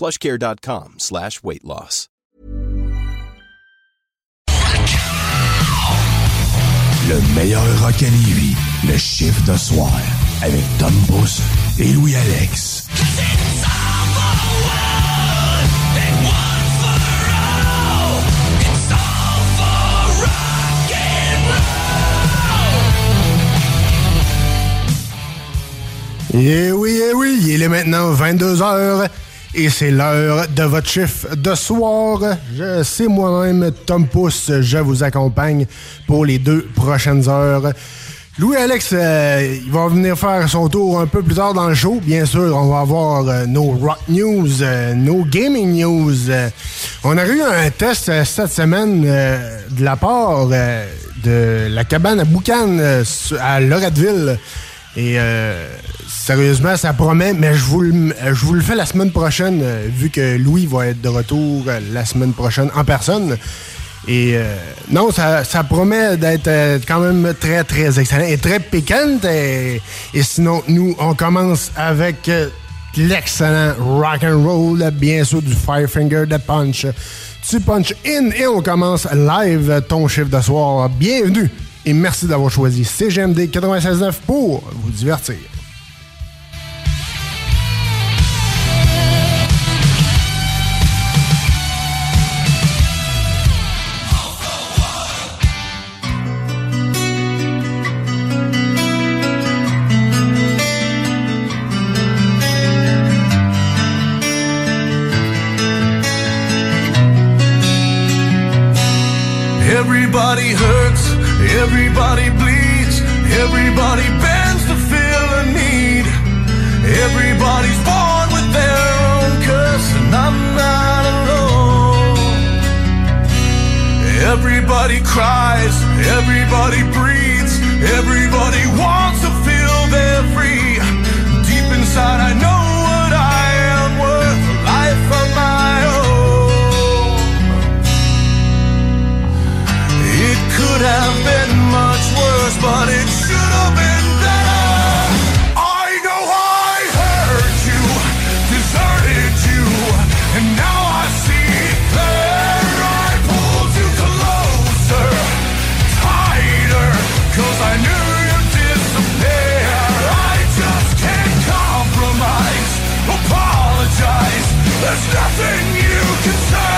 plushcare.com slash weight loss. Le meilleur rock à Lévis, le chiffre de soir, avec Tom Pousse et Louis-Alex. Eh oui, eh oui, il est maintenant 22h et c'est l'heure de votre chiffre de soir. Je c'est moi-même, Tom Pousse, je vous accompagne pour les deux prochaines heures. Louis-Alex, euh, il va venir faire son tour un peu plus tard dans le show. Bien sûr, on va avoir euh, nos rock news, euh, nos gaming news. On a eu un test cette semaine de la part de la cabane à Boucan à Loretteville. Et sérieusement, ça promet, mais je vous, le, je vous le fais la semaine prochaine, euh, vu que Louis va être de retour euh, la semaine prochaine en personne. Et euh, non, ça, ça promet d'être quand même très, très excellent et très piquant. Et, sinon, nous, on commence avec l'excellent rock and roll, bien sûr, du Firefinger de Punch. Tu punch in et on commence live ton chiffre de soir. Bienvenue et merci d'avoir choisi CGMD 96.9 pour vous divertir. Nothing you can say.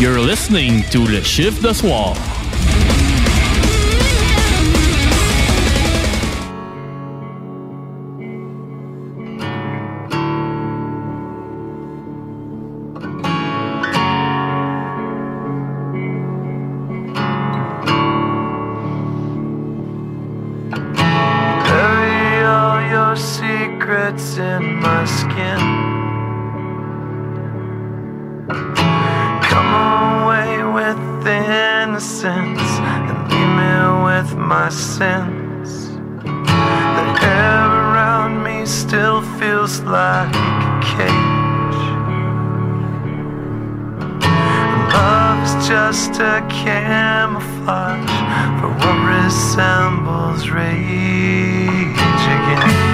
You're listening to Le Chiffre de Soir. Feels like a cage. Love is just a camouflage for what resembles rage again.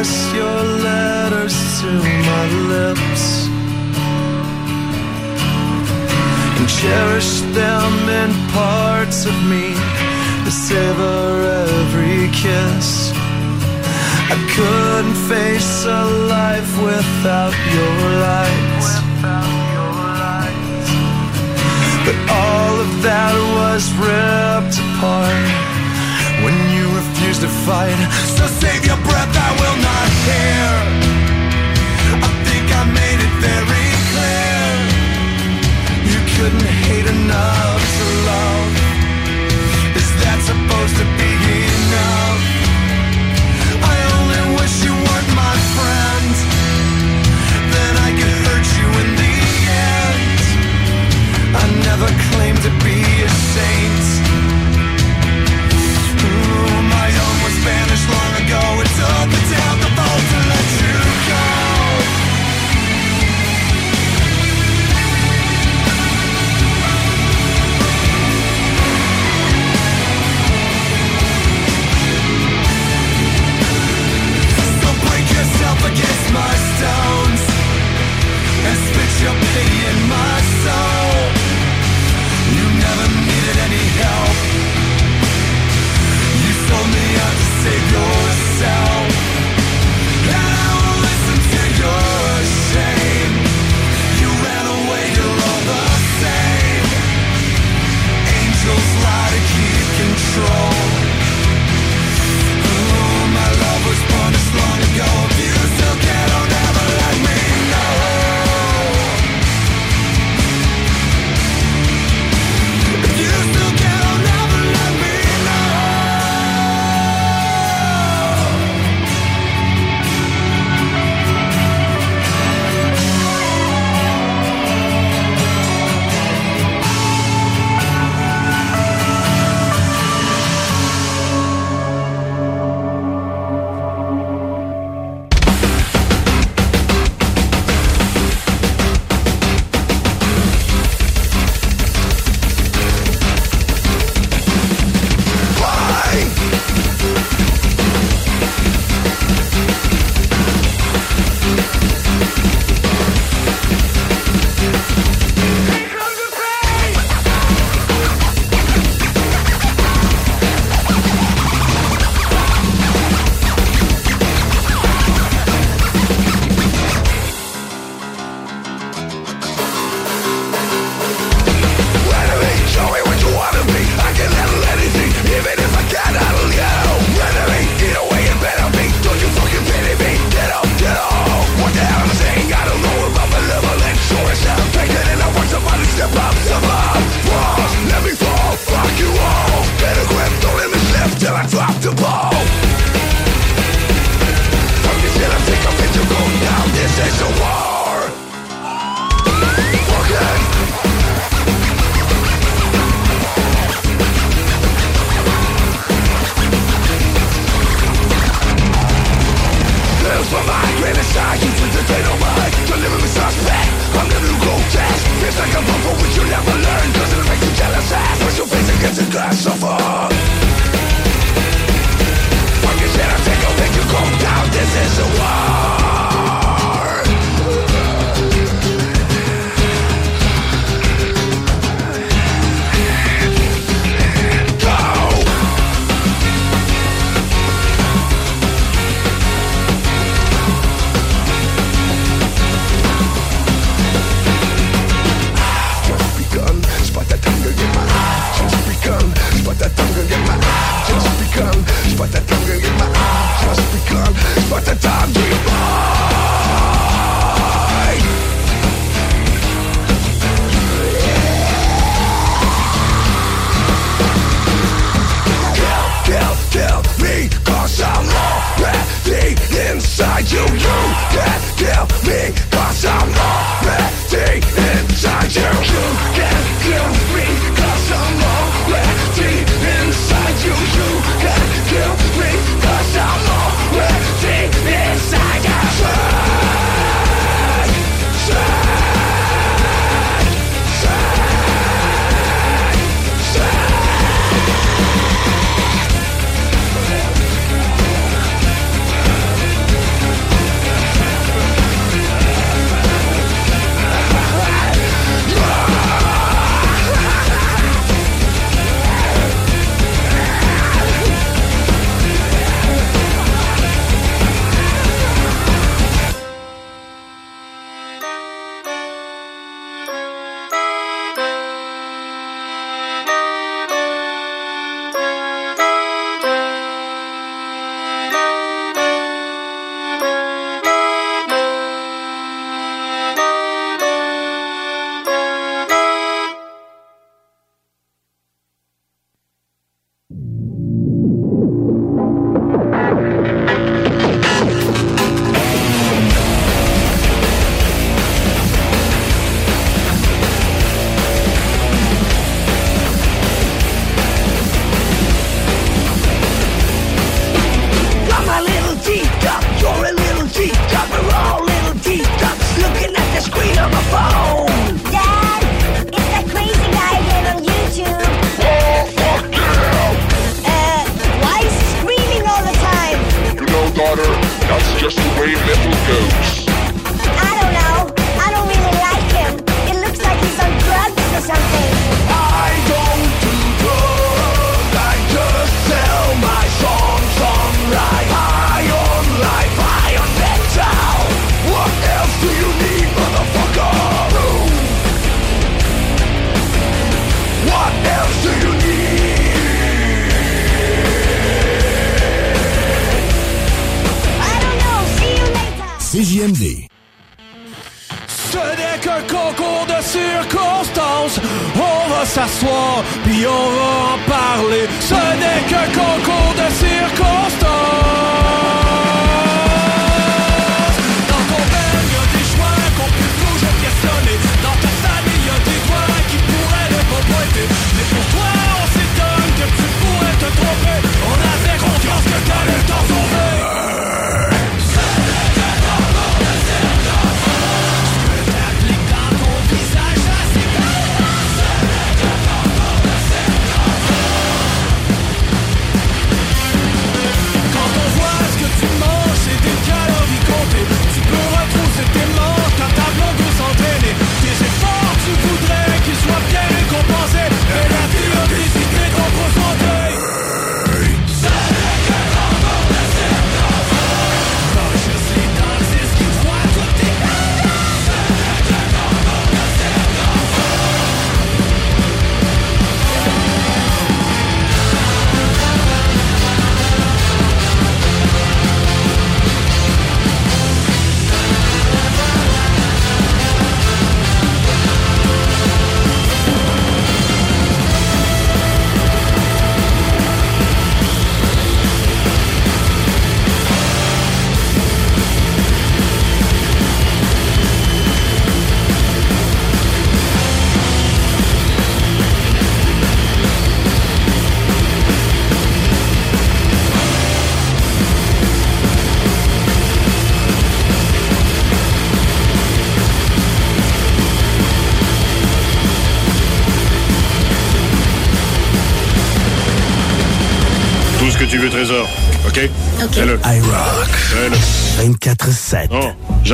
Press your letters to my lips and cherish them in parts of me to savor every kiss. I couldn't face a life without your light. But all of that was ripped apart to fight. So save your breath, I will not hear. I think I made it very clear. You couldn't hate enough to love. Is that supposed to be enough? I only wish you weren't my friend. Then I could hurt you in the end. I never claimed to my stones and spit your pity in my soul.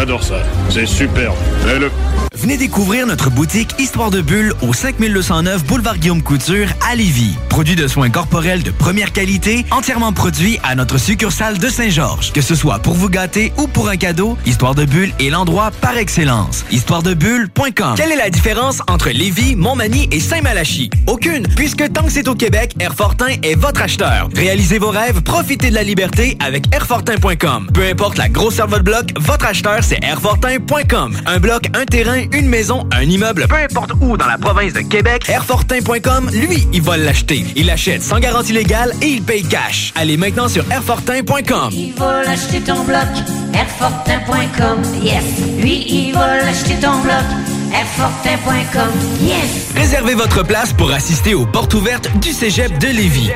J'adore ça. C'est superbe. Fais-le. Venez découvrir notre boutique Histoire de Bulle au 5209 Boulevard Guillaume Couture à Lévis. Produit de soins corporels de première qualité, entièrement produit à notre succursale de Saint-Georges. Que ce soit pour vous gâter ou pour un cadeau, Histoire de Bulle est l'endroit par excellence. Histoiredebulle.com Quelle est la différence entre Lévis, Montmagny et Saint-Malachie? Aucune, puisque tant que c'est au Québec, Airfortin est votre acheteur. Réalisez vos rêves, profitez de la liberté avec Airfortin.com. Peu importe la grosseur de votre bloc, votre acheteur, c'est Airfortin.com. Un bloc, un terrain, maison, un immeuble, peu importe où dans la province de Québec, Airfortin.com, lui, il va l'acheter. Il l'achète sans garantie légale et il paye cash. Allez maintenant sur Airfortin.com. Il va l'acheter ton bloc, Airfortin.com, yes. Lui, il va l'acheter ton bloc, Airfortin.com, yes. Réservez votre place pour assister aux portes ouvertes du Cégep de Lévis.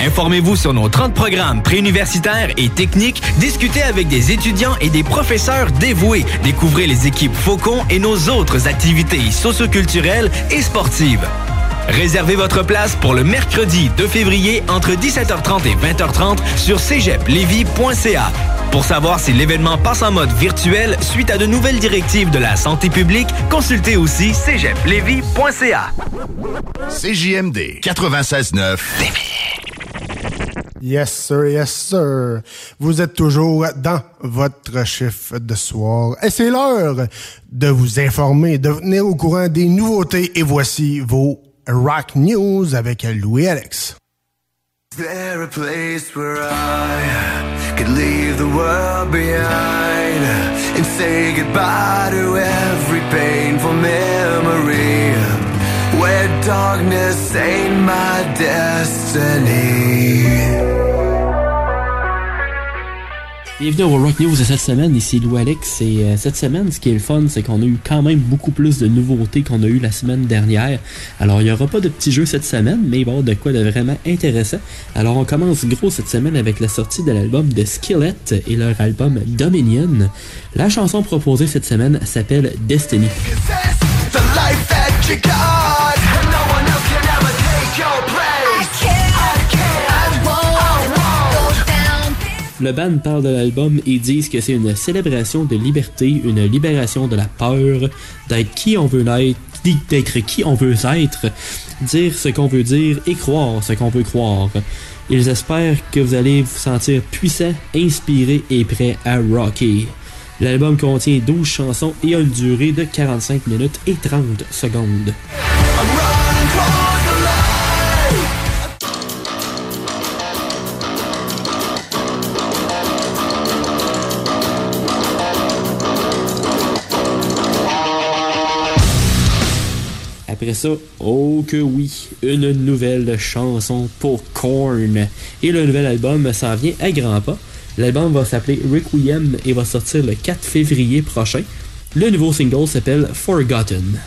Informez-vous sur nos 30 programmes préuniversitaires et techniques, discutez avec des étudiants et des professeurs dévoués, découvrez les équipes Faucon et nos autres activités socioculturelles et sportives. Réservez votre place pour le mercredi 2 février entre 17h30 et 20h30 sur cégeplevy.ca. Pour savoir si l'événement passe en mode virtuel suite à de nouvelles directives de la santé publique, consultez aussi cégeplevy.ca. CJMD 96.9. Yes, sir, yes, sir. Vous êtes toujours dans votre chiffre de soir. Et c'est l'heure de vous informer, de venir au courant des nouveautés. Et voici vos Rock News avec Louis-Alex. Where darkness ain't my destiny. Bienvenue au Rock News de cette semaine, ici Lou Alex et euh, cette semaine ce qui est le fun c'est qu'on a eu quand même beaucoup plus de nouveautés qu'on a eu la semaine dernière. Alors il n'y aura pas de petits jeux cette semaine mais il va y avoir de quoi de vraiment intéressant. Alors on commence gros cette semaine avec la sortie de l'album de Skillet et leur album Dominion. La chanson proposée cette semaine s'appelle Destiny. The life that you got, and no one else can ever take your place. I can't, I won't go down. Le band parle de l'album et disent que c'est une célébration de liberté, une libération de la peur, d'être qui on veut être, d'être qui on veut être, dire ce qu'on veut dire et croire ce qu'on veut croire. Ils espèrent que vous allez vous sentir puissant, inspiré et prêt à rocker. L'album contient 12 chansons et a une durée de 45 minutes et 30 secondes. Après ça, oh que oui, une nouvelle chanson pour Korn. Et le nouvel album s'en vient à grands pas. L'album va s'appeler Requiem et va sortir le 4 février prochain. Le nouveau single s'appelle Forgotten.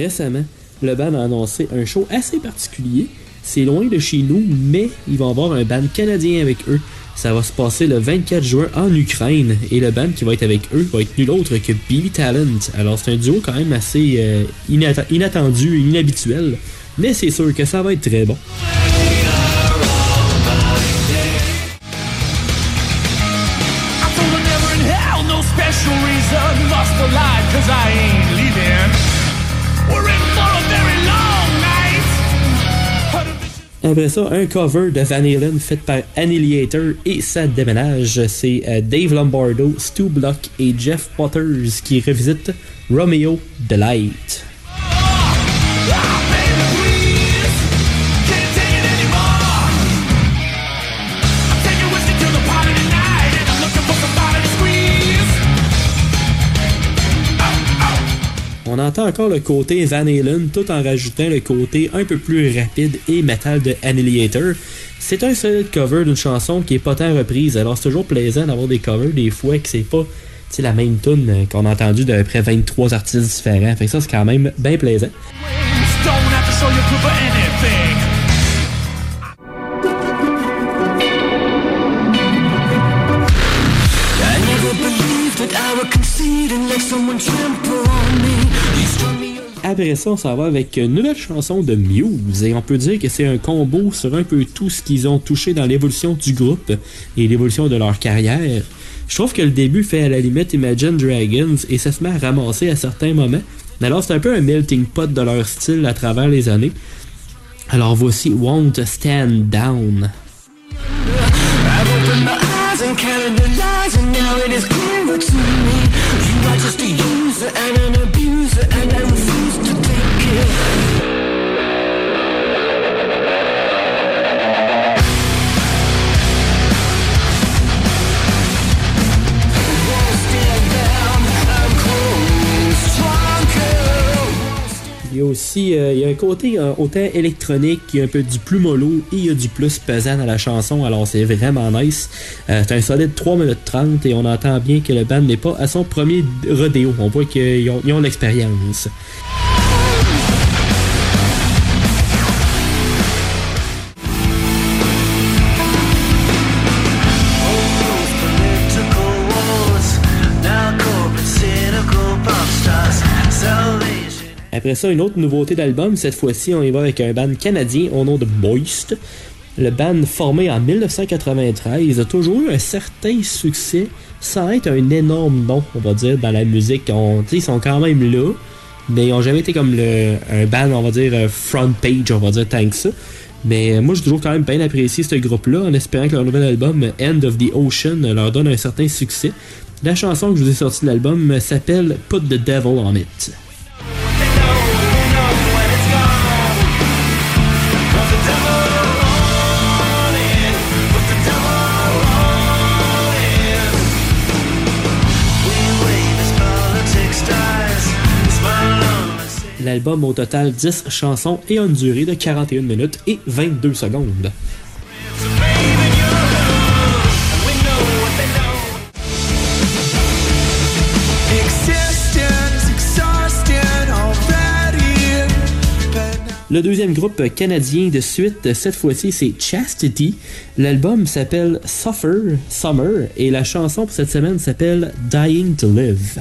Récemment, le band a annoncé un show assez particulier. C'est loin de chez nous, mais ils vont avoir un band canadien avec eux. Ça va se passer le 24 juin en Ukraine et le band qui va être avec eux va être nul autre que Billy Talent. Alors c'est un duo quand même assez euh, inattendu inhabituel, mais c'est sûr que ça va être très bon. Après ça, un cover de Van Halen fait par Annihilator et ça déménage. C'est euh, Dave Lombardo, Stu Block et Jeff Potters qui revisitent Romeo the Light. Entend encore le côté Van Halen tout en rajoutant le côté un peu plus rapide et métal de Annihilator. C'est un solide cover d'une chanson qui est pas tant reprise, alors c'est toujours plaisant d'avoir des covers des fois que c'est pas la même tune qu'on a entendu de près 23 artistes différents. Fait que ça, c'est quand même bien plaisant. Après ça, va avec une nouvelle chanson de Muse et on peut dire que c'est un combo sur un peu tout ce qu'ils ont touché dans l'évolution du groupe et l'évolution de leur carrière. Je trouve que le début fait à la limite Imagine Dragons et ça se met à ramasser à certains moments. Mais alors c'est un peu un melting pot de leur style à travers les années. Alors voici Won't Stand Down. Y a aussi euh, il y a un côté euh, autant électronique, il y a un peu du plus mollo et il y a du plus pesant dans la chanson, alors c'est vraiment nice. Euh, c'est un solide 3 minutes 30 et on entend bien que le band n'est pas à son premier rodéo. On voit qu'ils ont, ont Après ça, une autre nouveauté d'album, cette fois-ci on y va avec un band canadien au nom de Moist. Le band formé en 1993 a toujours eu un certain succès sans être un énorme nom, on va dire, dans la musique. On, ils sont quand même là, mais ils ont jamais été comme un band, on va dire, euh, front page, on va dire, tant que ça. Mais moi, j'ai toujours quand même bien apprécié ce groupe-là, en espérant que leur nouvel album, End of the Ocean, leur donne un certain succès. La chanson que je vous ai sortie de l'album s'appelle Put the Devil on It. L'album au total 10 chansons et une durée de 41 minutes et 22 secondes. Le deuxième groupe canadien de suite, cette fois-ci, c'est Chastity. L'album s'appelle Suffer Summer et la chanson pour cette semaine s'appelle Dying to Live.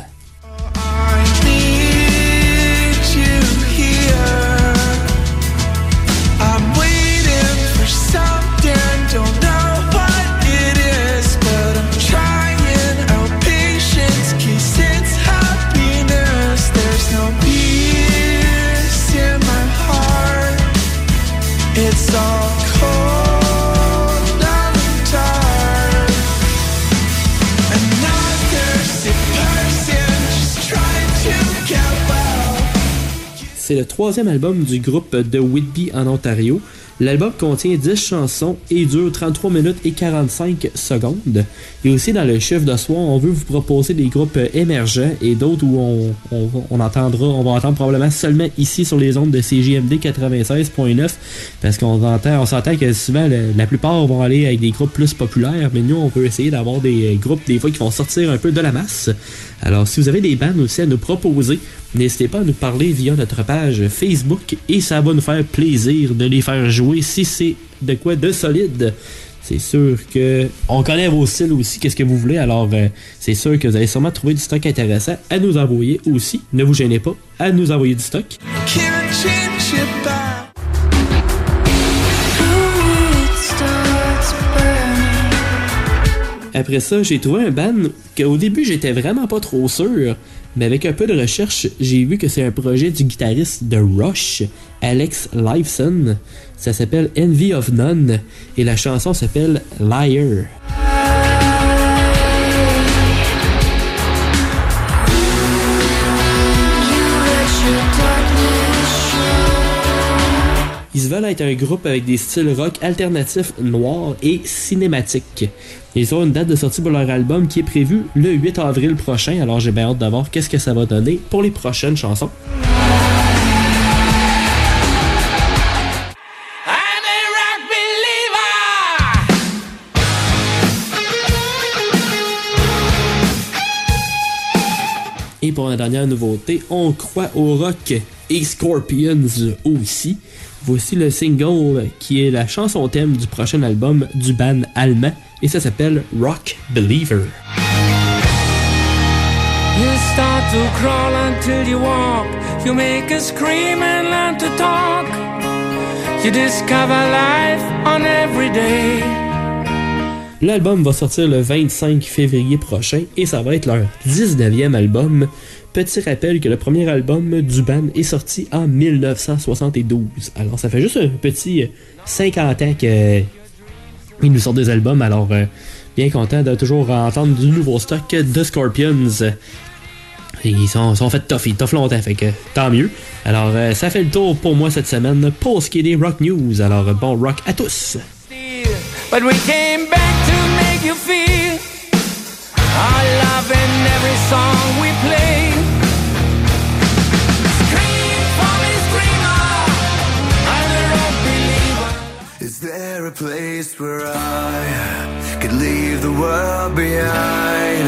C'est le troisième album du groupe de Whitby en Ontario. L'album contient 10 chansons et dure 33 minutes et 45 secondes. Et aussi dans le chiffre de soir, on veut vous proposer des groupes émergents et d'autres où on, on, on entendra, on va entendre probablement seulement ici sur les ondes de CJMD 96.9 parce qu'on entend, on s'entend que souvent la plupart vont aller avec des groupes plus populaires, mais nous on peut essayer d'avoir des groupes des fois qui vont sortir un peu de la masse. Alors si vous avez des bandes aussi à nous proposer, n'hésitez pas à nous parler via notre page Facebook et ça va nous faire plaisir de les faire jouer si c'est de quoi de solide. C'est sûr que on connaît vos styles aussi, qu'est-ce que vous voulez, alors euh, c'est sûr que vous allez sûrement trouver du stock intéressant à nous envoyer aussi. Ne vous gênez pas à nous envoyer du stock. Après ça, j'ai trouvé un band qu'au début j'étais vraiment pas trop sûr, mais avec un peu de recherche, j'ai vu que c'est un projet du guitariste de Rush, Alex Lifeson. Ça s'appelle Envy of None et la chanson s'appelle Liar. Ils se veulent être un groupe avec des styles rock alternatifs noirs et cinématiques. Ils ont une date de sortie pour leur album qui est prévue le 8 avril prochain, alors j'ai bien hâte de voir qu'est-ce que ça va donner pour les prochaines chansons. Et pour la dernière nouveauté, on croit au rock et Scorpions aussi. Voici le single qui est la chanson thème du prochain album du band allemand et ça s'appelle Rock Believer. You start to crawl until you walk. You make a scream and learn to talk. You discover life on every day. L'album va sortir le 25 février prochain et ça va être leur 19e album. Petit rappel que le premier album du band est sorti en 1972. Alors ça fait juste un petit euh, 50 ans qu'ils nous sortent des albums. Alors euh, bien content de toujours entendre du nouveau stock de Scorpions. Ils sont, sont fait tough, ils tough longtemps, fait que tant mieux. Alors euh, ça fait le tour pour moi cette semaine pour ce qui est des rock news. Alors euh, bon rock à tous. But we came back to make you feel love every song we play. A place where I could leave the world behind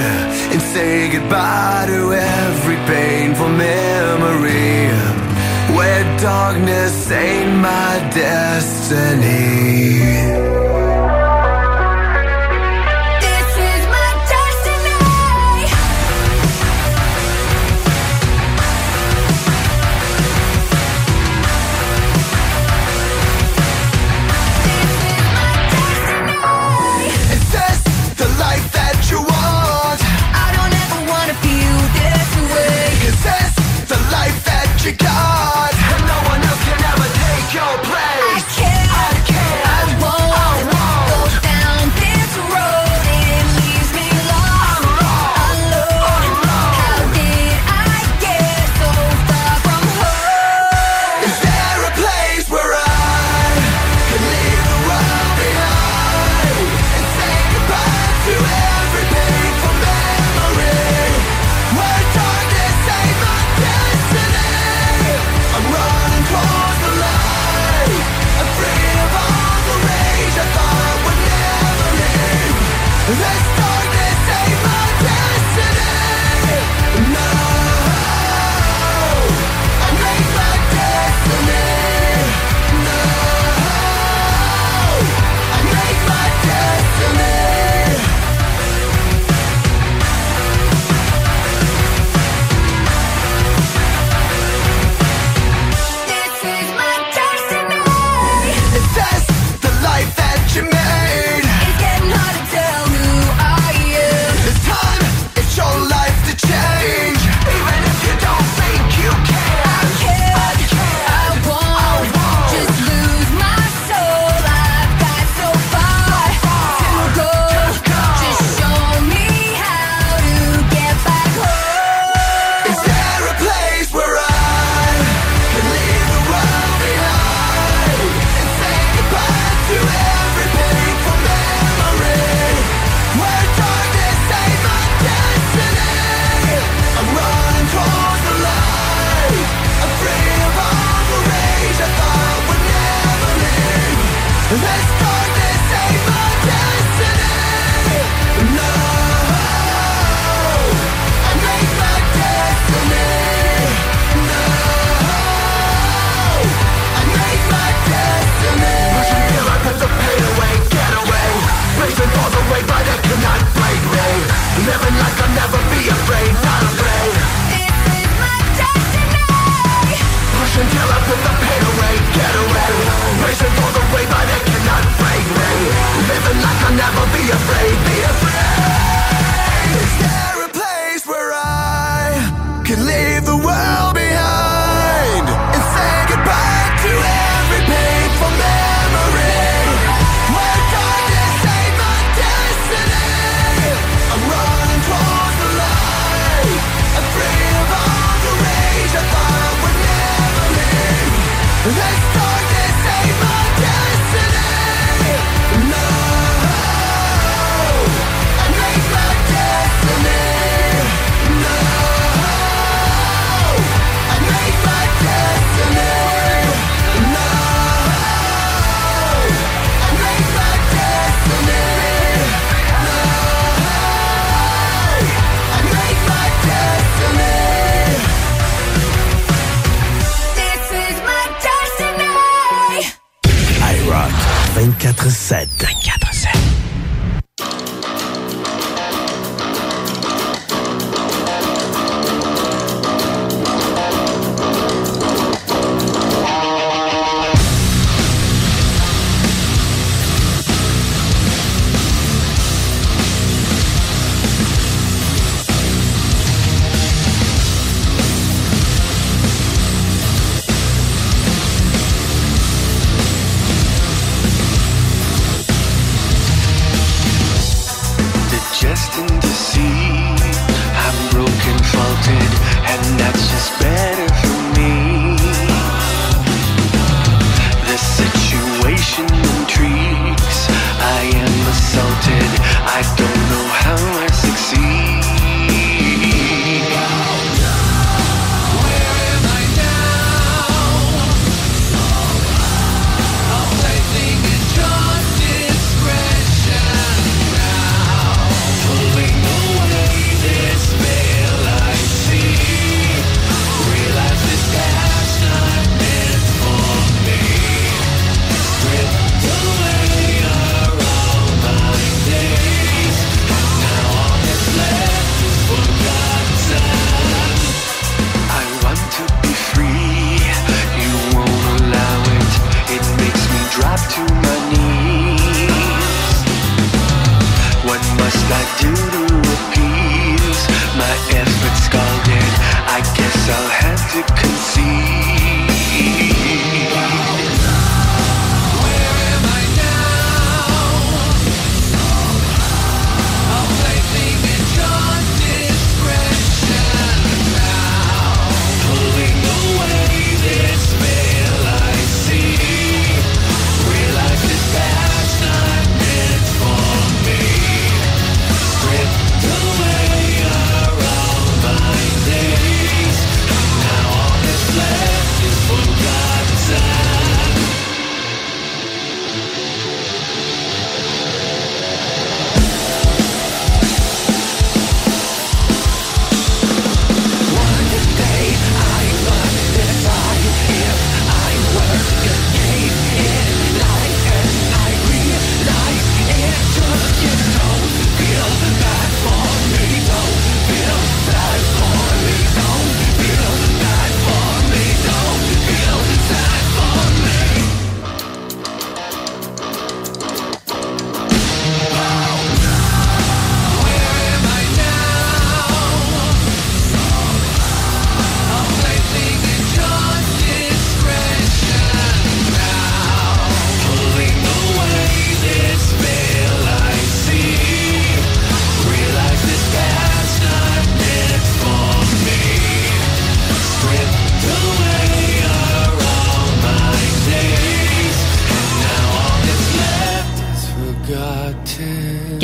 and say goodbye to every painful memory? Where darkness ain't my destiny.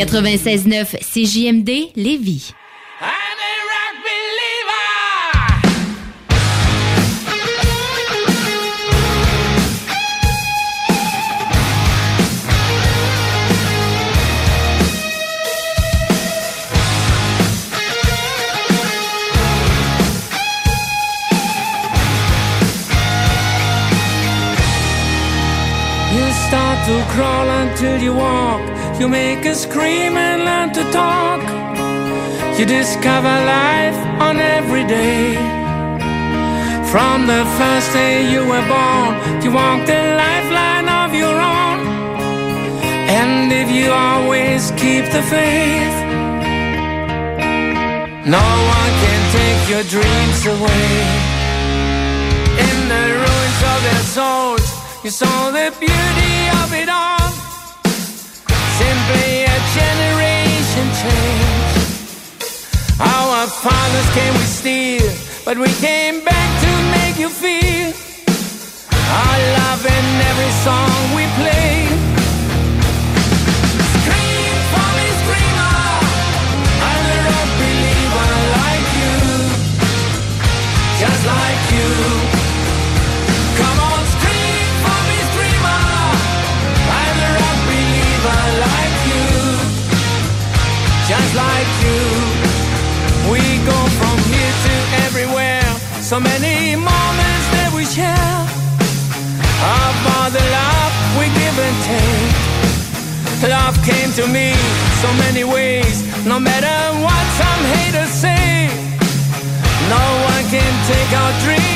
96-9 CJMD Lévis. You make us scream and learn to talk. You discover life on every day. From the first day you were born, you walk the lifeline of your own. And if you always keep the faith, no one can take your dreams away. In the ruins of their souls, you saw the beauty. generation change. Our fathers came with steel, but we came back to make you feel our love in every song we play. So many ways. No matter what some haters say, no one can take our dreams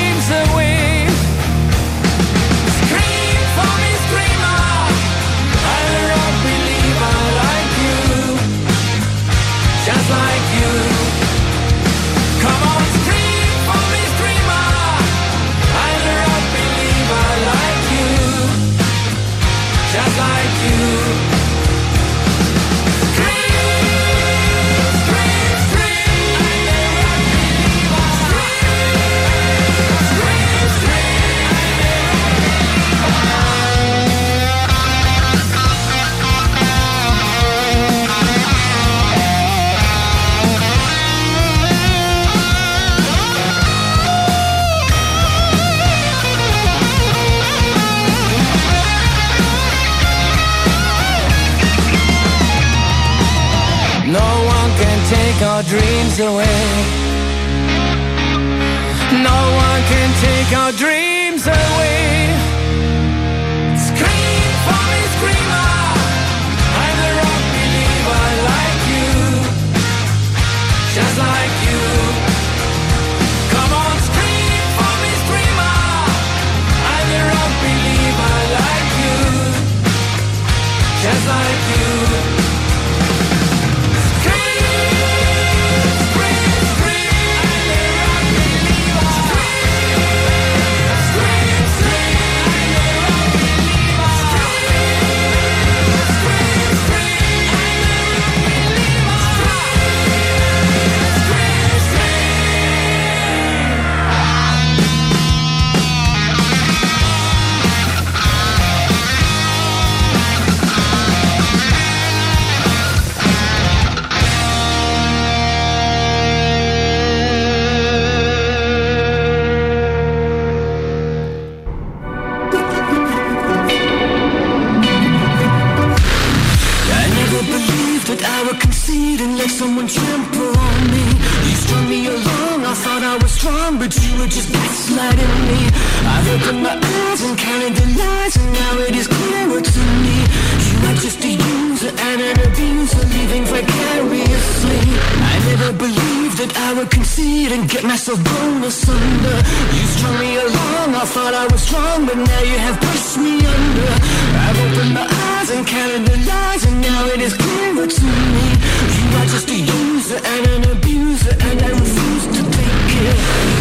our dreams away. No one can take our dreams away. Myself blown asunder. You strung me along, I thought I was strong, but now you have pushed me under. I've opened my eyes and counted the lies, and now it is clearer to me. You are just a user and an abuser, and I refuse to take it.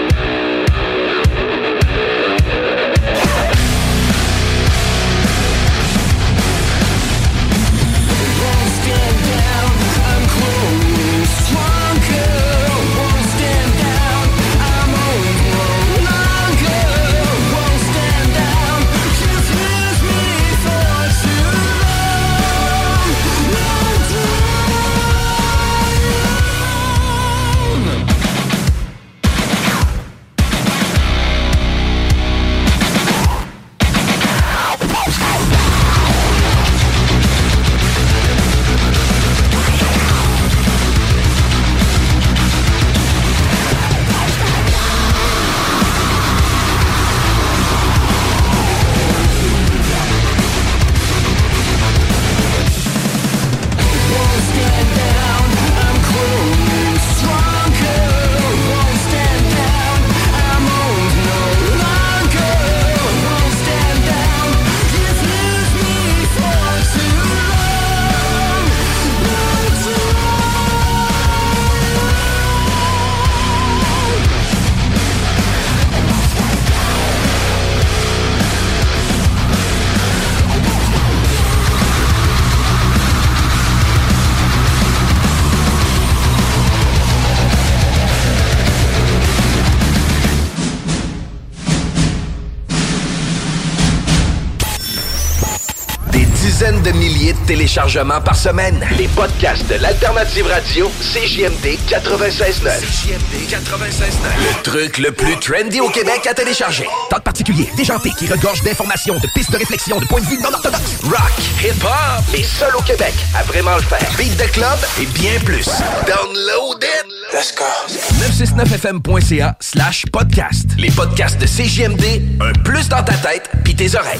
Téléchargements par semaine. Les podcasts de l'Alternative Radio, CJMD 96.9. CJMD 96.9. Le truc le plus trendy au Québec à télécharger. Talk particulier, déjanté, qui regorge d'informations, de pistes de réflexion, de points de vue non orthodoxes. Rock, hip-hop, les seuls au Québec à vraiment le faire. Beat de club et bien plus. Download it! Let's go. 969fm.ca slash podcast. Les podcasts de CJMD, un plus dans ta tête pis tes oreilles.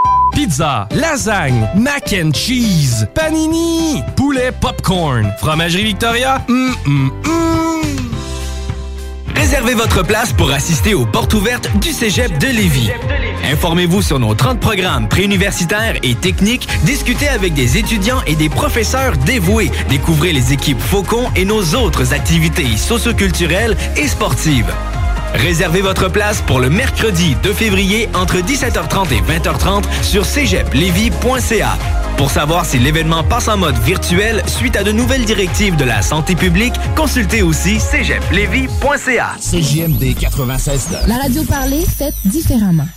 Pizza, lasagne, mac and cheese, panini, poulet popcorn, fromagerie Victoria, hum, hum, hum. Réservez votre place pour assister aux portes ouvertes du Cégep de Lévis. Informez-vous sur nos 30 programmes préuniversitaires et techniques, discutez avec des étudiants et des professeurs dévoués, découvrez les équipes Faucon et nos autres activités socioculturelles et sportives. Réservez votre place pour le mercredi 2 février entre 17h30 et 20h30 sur cégeplevis.ca. Pour savoir si l'événement passe en mode virtuel suite à de nouvelles directives de la santé publique, consultez aussi cégeplevis.ca. CJMD 96 La radio parlée, faite différemment.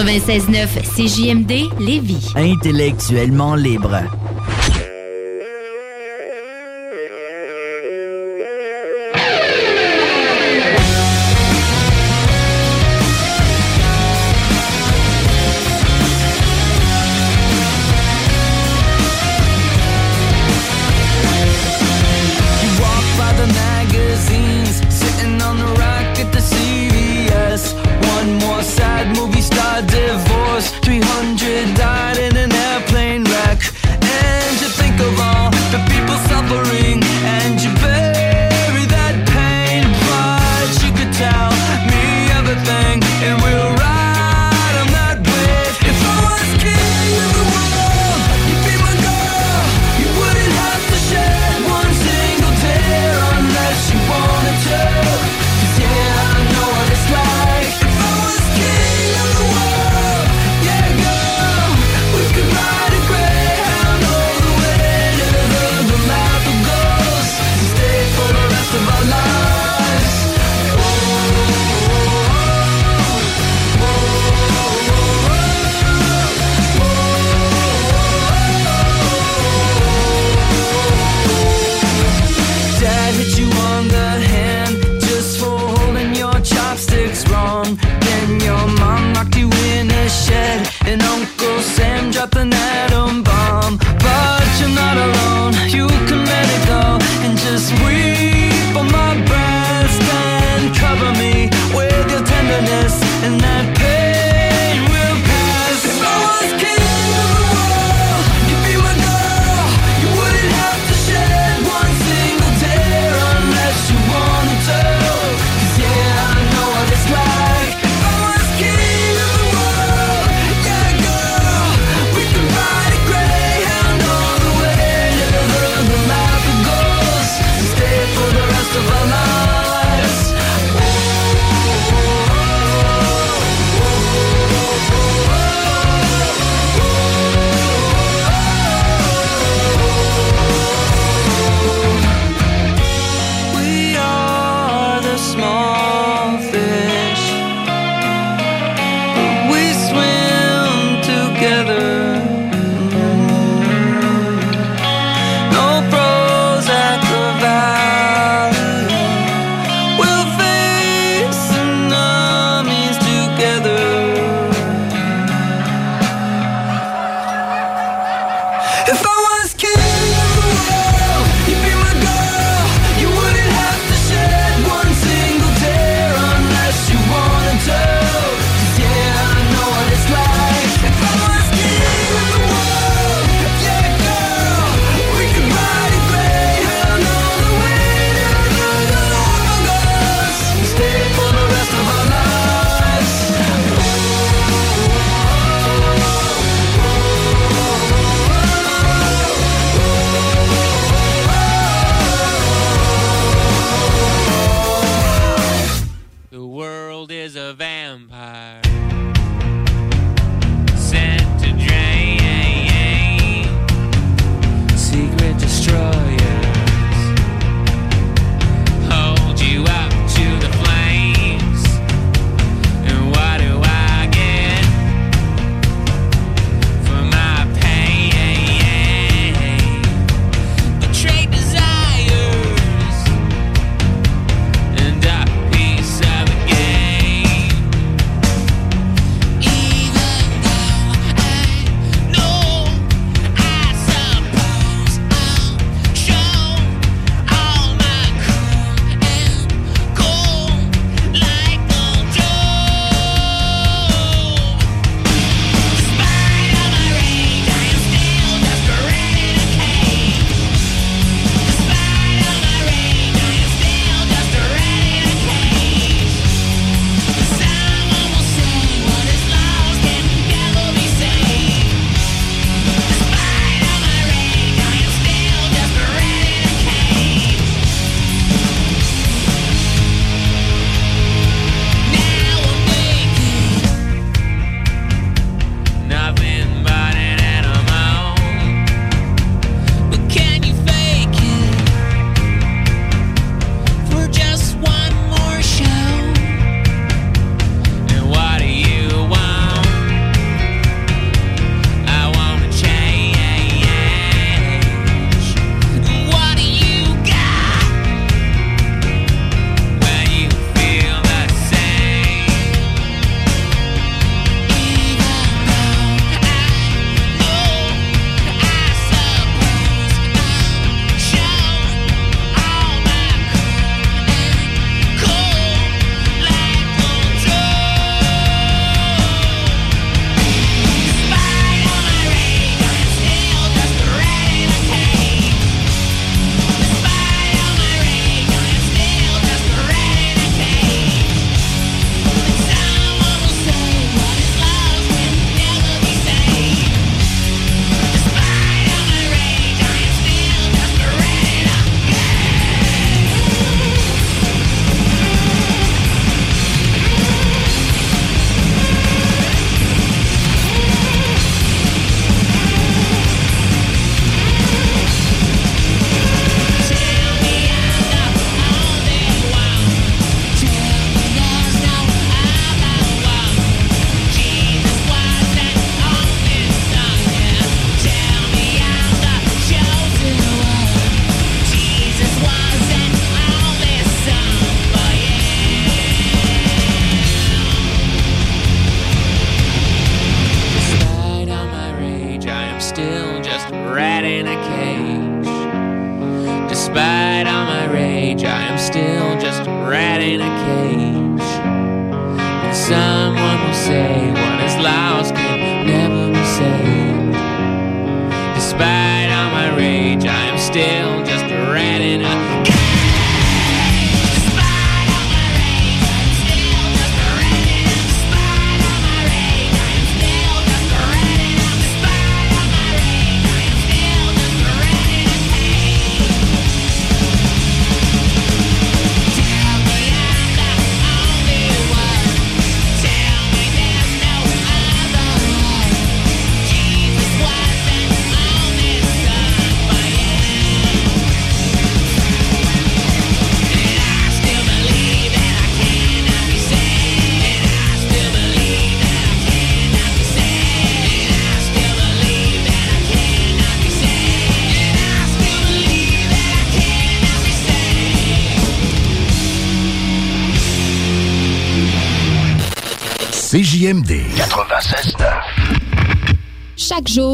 96.9 CJMD Lévis. Intellectuellement libre.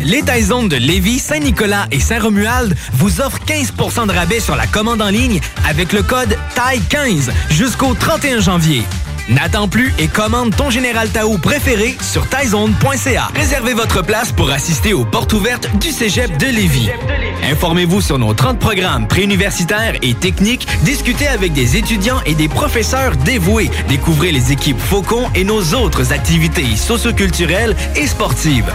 Les Taizones de Lévis, Saint-Nicolas et Saint-Romuald vous offrent 15% de rabais sur la commande en ligne avec le code TAI15 jusqu'au 31 janvier. N'attends plus et commande ton Général Tao préféré sur taizone.ca. Réservez votre place pour assister aux portes ouvertes du Cégep de Lévis. Informez-vous sur nos 30 programmes préuniversitaires et techniques, discutez avec des étudiants et des professeurs dévoués, découvrez les équipes Faucon et nos autres activités socioculturelles et sportives.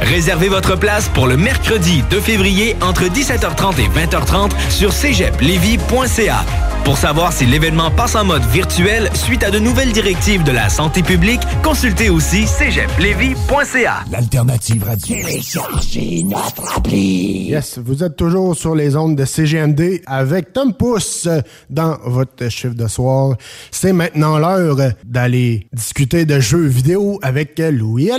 Réservez votre place pour le mercredi 2 février entre 17h30 et 20h30 sur cégeplevy.ca. Pour savoir si l'événement passe en mode virtuel suite à de nouvelles directives de la santé publique, consultez aussi cégeplevy.ca. L'alternative radio. Téléchargez notre appli. Yes, vous êtes toujours sur les ondes de CGMD avec Tom Pousse dans votre chiffre de soir. C'est maintenant l'heure d'aller discuter de jeux vidéo avec Louis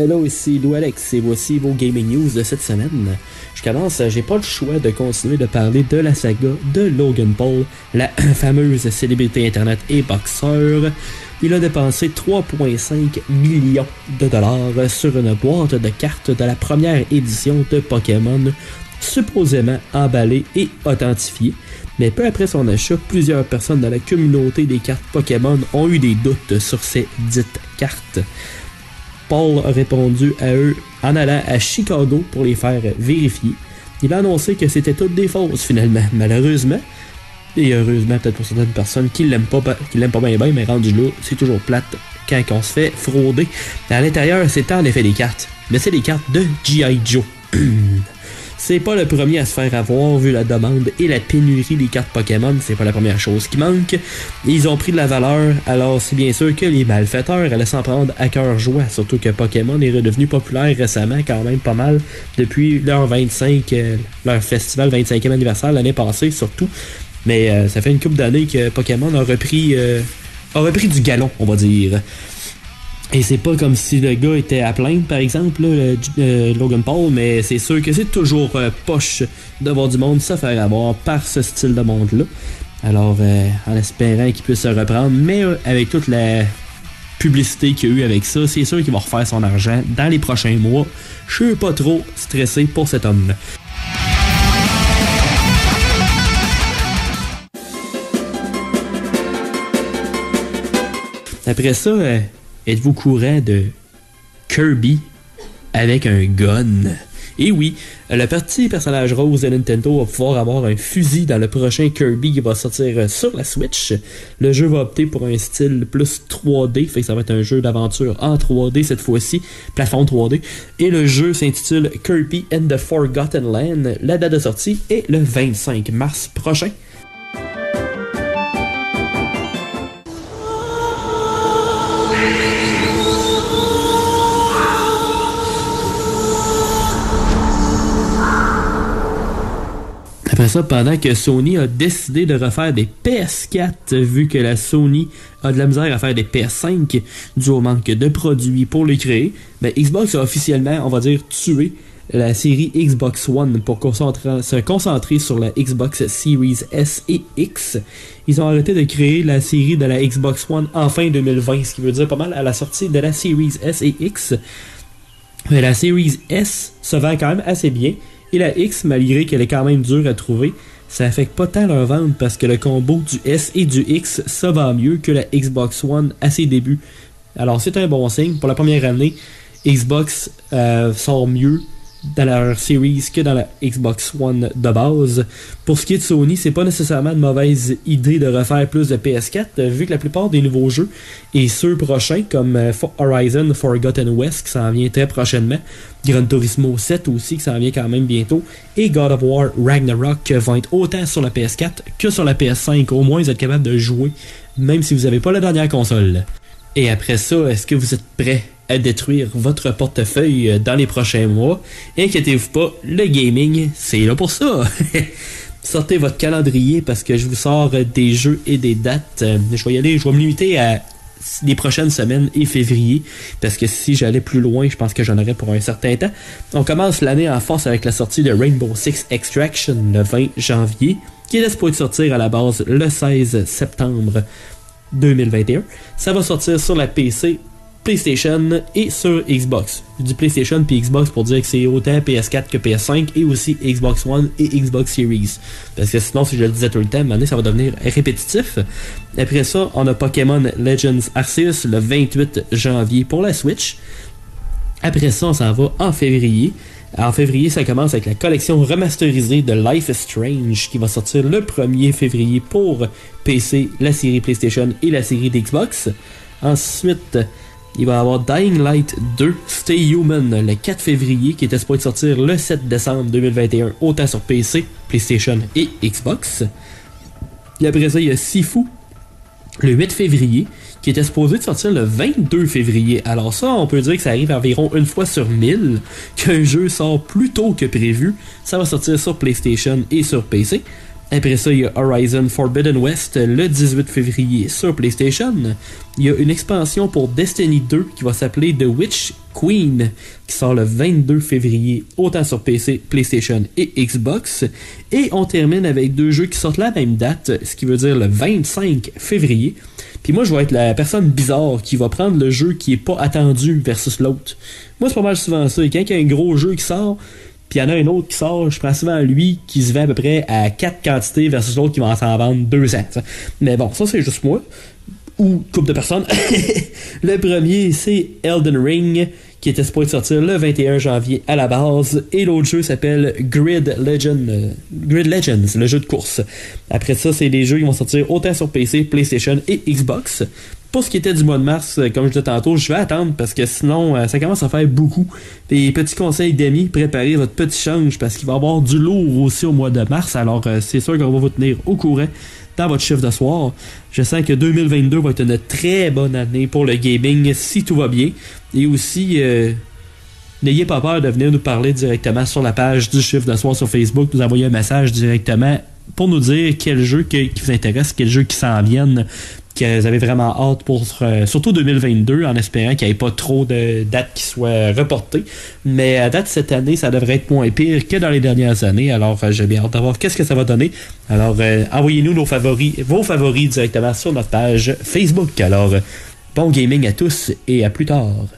Hello, ici Lou Alex et voici vos gaming news de cette semaine. Je commence, j'ai pas le choix de continuer de parler de la saga de Logan Paul, la fameuse célébrité internet et boxeur. Il a dépensé 3,5 millions de dollars sur une boîte de cartes de la première édition de Pokémon, supposément emballée et authentifiée. Mais peu après son achat, plusieurs personnes dans la communauté des cartes Pokémon ont eu des doutes sur ces dites cartes. Paul a répondu à eux en allant à Chicago pour les faire vérifier. Il a annoncé que c'était toutes des fausses finalement, malheureusement. Et heureusement peut-être pour certaines personnes qui l'aiment pas, qui l'aiment pas bien bien, mais rendu là, c'est toujours plate quand on se fait frauder. À l'intérieur, c'est en effet des cartes. Mais c'est des cartes de G.I. Joe. C'est pas le premier à se faire avoir vu la demande et la pénurie des cartes Pokémon, c'est pas la première chose qui manque. Ils ont pris de la valeur, alors c'est bien sûr que les malfaiteurs allaient s'en prendre à cœur joie, surtout que Pokémon est redevenu populaire récemment quand même pas mal depuis leur 25 euh, leur festival 25e anniversaire l'année passée surtout. Mais euh, ça fait une couple d'années que Pokémon a repris euh, a repris du galon, on va dire. Et c'est pas comme si le gars était à plaindre, par exemple, là, le- euh, Logan Paul, mais c'est sûr que c'est toujours euh, poche de voir du monde se faire avoir par ce style de monde-là. Alors, euh, en espérant qu'il puisse se reprendre, mais euh, avec toute la publicité qu'il y a eu avec ça, c'est sûr qu'il va refaire son argent dans les prochains mois. Je suis pas trop stressé pour cet homme-là. Après ça, euh, êtes-vous courant de Kirby avec un gun? Et oui, le petit personnage rose de Nintendo va pouvoir avoir un fusil dans le prochain Kirby qui va sortir euh, sur la Switch. Le jeu va opter pour un style plus 3D, fait que ça va être un jeu d'aventure en 3D cette fois-ci, plafond 3D. Et le jeu s'intitule Kirby and the Forgotten Land. La date de sortie est le 25 mars prochain. Ça, pendant que Sony a décidé de refaire des PS4, vu que la Sony a de la misère à faire des PS5 dû au manque de produits pour les créer, ben Xbox a officiellement, on va dire, tué la série Xbox One pour se concentrer sur la Xbox Series S et X. Ils ont arrêté de créer la série de la Xbox One en fin 2020, ce qui veut dire pas mal à la sortie de la Series S et X. Mais la Series S se vend quand même assez bien. Et la X, malgré qu'elle est quand même dure à trouver, ça affecte pas tant leur vente parce que le combo du S et du X se vend mieux que la Xbox One à ses débuts. Alors c'est un bon signe. Pour la première année, Xbox euh, sort mieux dans leur Series que dans la Xbox One de base. Pour ce qui est de Sony, c'est pas nécessairement une mauvaise idée de refaire plus de PS4, euh, vu que la plupart des nouveaux jeux et ceux prochains, comme euh, Horizon Forgotten West qui s'en vient très prochainement, Gran Turismo 7 aussi qui s'en vient quand même bientôt, et God of War Ragnarok euh, vont être autant sur la PS4 que sur la PS5. Au moins, vous êtes capable de jouer, même si vous n'avez pas la dernière console. Et après ça, est-ce que vous êtes prêt à détruire votre portefeuille euh, dans les prochains mois? Inquiétez-vous pas, le gaming, c'est là pour ça. Sortez votre calendrier parce que je vous sors des jeux et des dates. Euh, Je vais y aller, je vais me limiter à les prochaines semaines et février parce que si j'allais plus loin, je pense que j'en aurais pour un certain temps. On commence l'année en force avec la sortie de Rainbow Six Extraction le 20 janvier qui est supposé sortir à la base le 16 septembre 2021. Ça va sortir sur la PC, PlayStation et sur Xbox. Je dis PlayStation puis Xbox pour dire que c'est autant PS4 que PS5 et aussi Xbox One et Xbox Series. Parce que sinon, si je le disais tout le temps, donné, ça va devenir répétitif. Après ça, on a Pokémon Legends Arceus le 28 janvier pour la Switch. Après ça, on s'en va en février. En février, ça commence avec la collection remasterisée de Life is Strange qui va sortir le 1er février pour PC, la série PlayStation et la série d'Xbox. Ensuite, il va y avoir Dying Light 2 Stay Human le 4 février qui était supposé sortir le 7 décembre 2021 autant sur PC, PlayStation et Xbox. Et après ça, il y a Sifu le 8 février, qui était supposé de sortir le 22 février. Alors ça, on peut dire que ça arrive environ une fois sur 1000, qu'un jeu sort plus tôt que prévu. Ça va sortir sur PlayStation et sur PC. Après ça, il y a Horizon Forbidden West le 18 février sur PlayStation. Il y a une expansion pour Destiny 2 qui va s'appeler The Witch Queen qui sort le 22 février autant sur PC, PlayStation et Xbox. Et on termine avec deux jeux qui sortent la même date, ce qui veut dire le 25 février. Puis moi, je vais être la personne bizarre qui va prendre le jeu qui est pas attendu versus l'autre. Moi, c'est pas mal souvent ça. Quand il y a un gros jeu qui sort, puis il y en a un autre qui sort, je prends souvent lui qui se vend à peu près à 4 quantités versus l'autre qui va s'en vendre 200. ça. Mais bon, ça c'est juste moi. Ou couple de personnes. le premier, c'est Elden Ring, qui était supposé sortir le 21 janvier à la base. Et l'autre jeu s'appelle Grid euh, Grid Legends, le jeu de course. Après ça, c'est des jeux qui vont sortir autant sur PC, PlayStation et Xbox. Pour ce qui était du mois de mars, euh, comme je disais tantôt, je vais attendre parce que sinon, euh, ça commence à faire beaucoup. Des petits conseils d'amis, préparez votre petit change parce qu'il va y avoir du lourd aussi au mois de mars. Alors, c'est sûr qu'on va vous tenir au courant dans votre chiffre de soir. Je sens que 2022 va être une très bonne année pour le gaming si tout va bien. Et aussi, euh, n'ayez pas peur de venir nous parler directement sur la page du chiffre de soir sur Facebook, nous envoyer un message directement pour nous dire quel jeu qui vous intéresse, quel jeu qui s'en viennent, que vous avez vraiment hâte pour euh, surtout 2022 en espérant qu'il n'y ait pas trop de dates qui soient reportées. Mais à date cette année, ça devrait être moins pire que dans les dernières années. Alors euh, j'ai bien hâte de voir qu'est-ce que ça va donner. Alors euh, envoyez-nous nos favoris, vos favoris directement sur notre page Facebook. Alors euh, bon gaming à tous et à plus tard.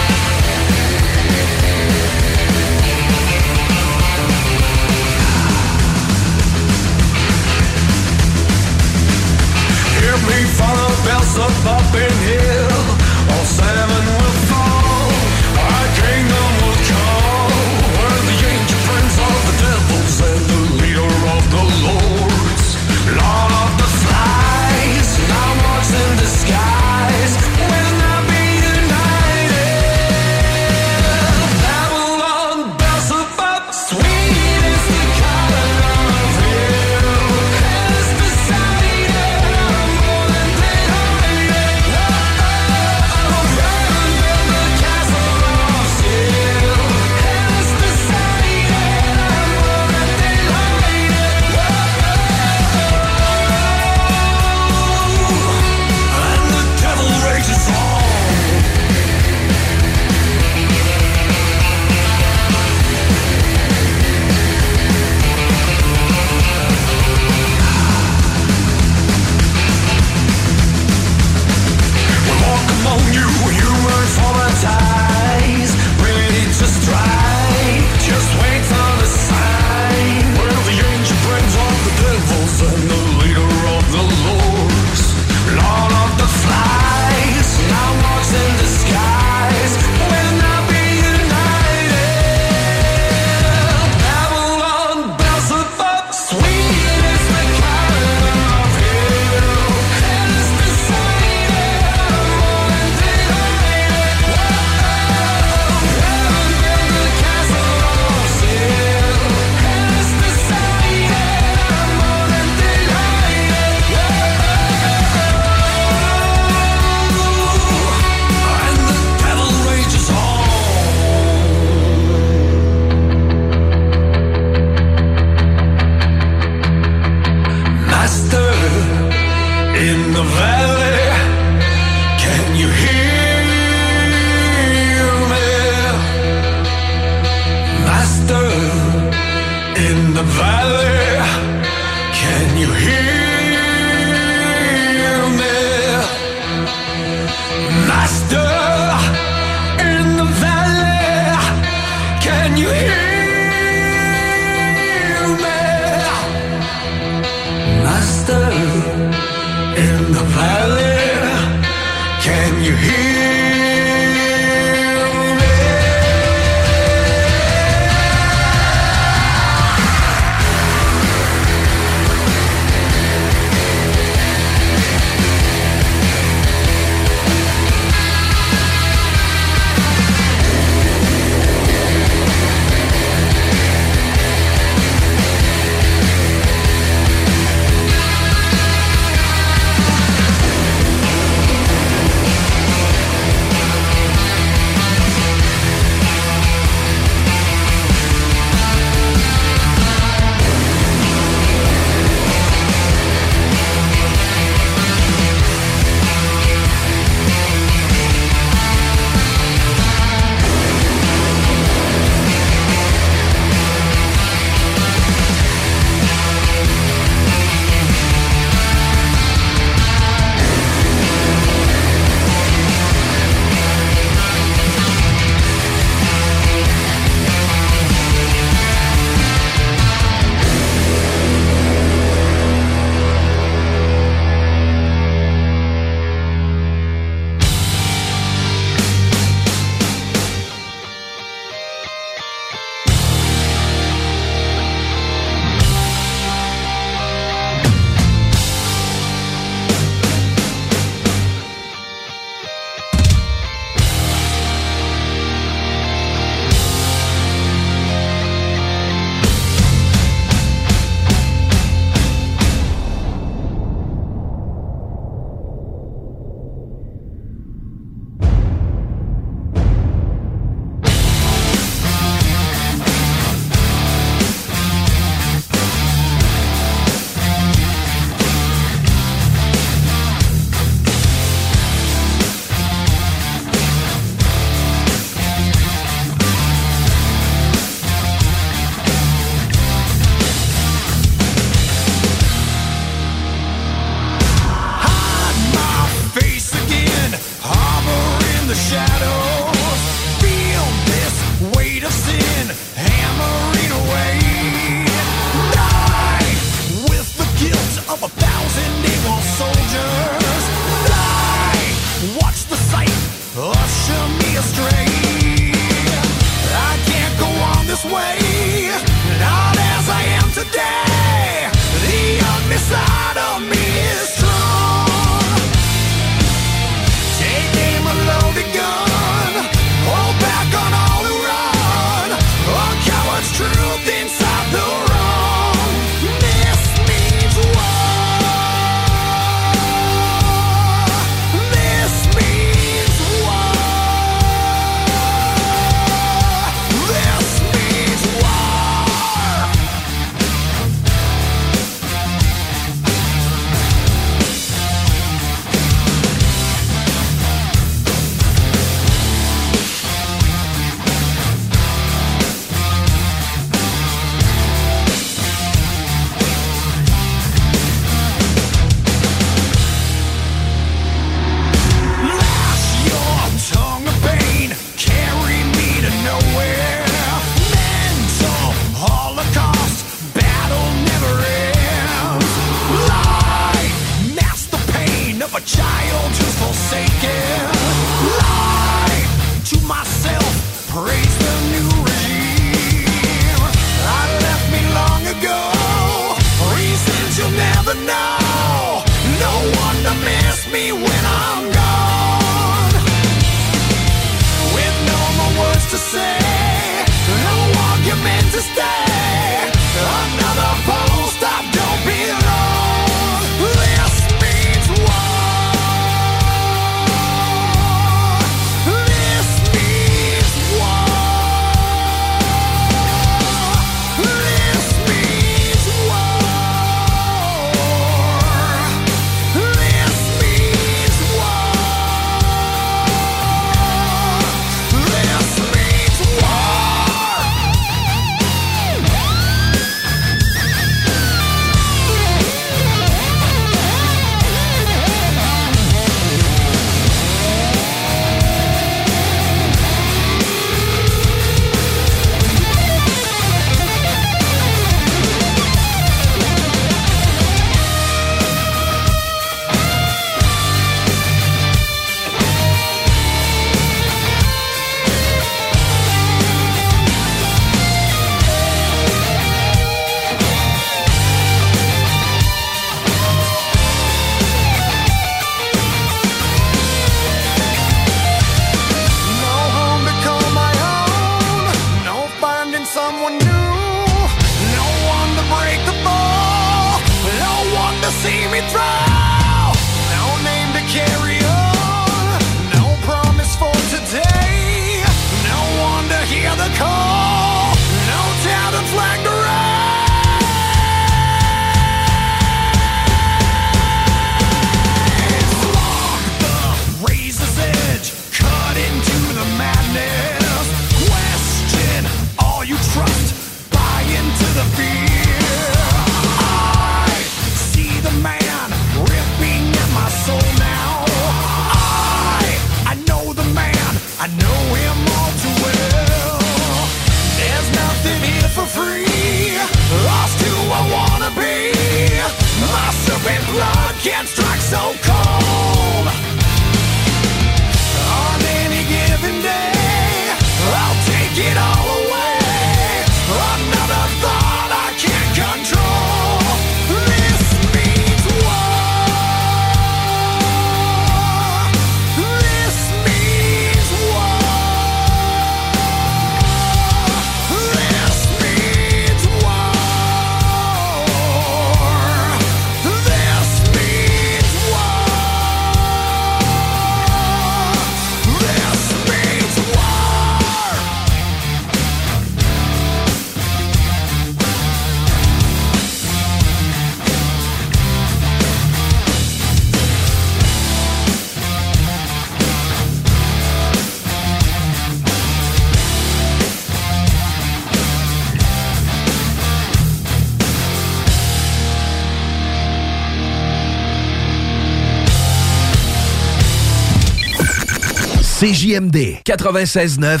CJMD 96.9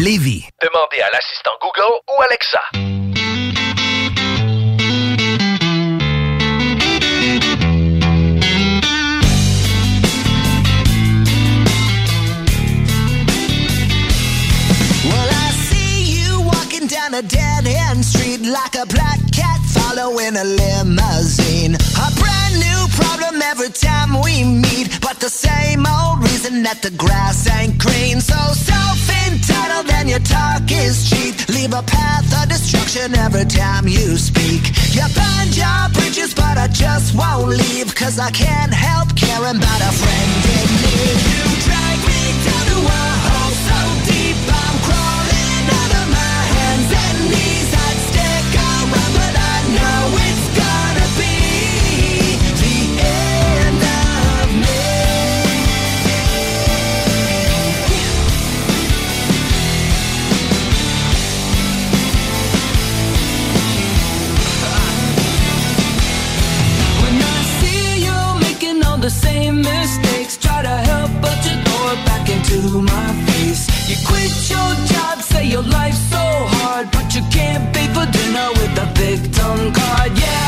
Lévis. Demandez à l'assistant Google ou Alexa. Well, I see you walking down a dead end street like a black cat following a limousine. A brand new problem every time we meet, but the same old reason that the grass ain't green. So self entitled and your talk is cheap. Leave a path of destruction every time you speak. You burn your bridges, but I just won't leave, cause I can't help caring about a friend in need. You drag me down to a hole so deep, I'm crawling out of my hands and knees. Mistakes, try to help, but you throw it back into my face. You quit your job, say your life's so hard, but you can't pay for dinner with a victim card. Yeah,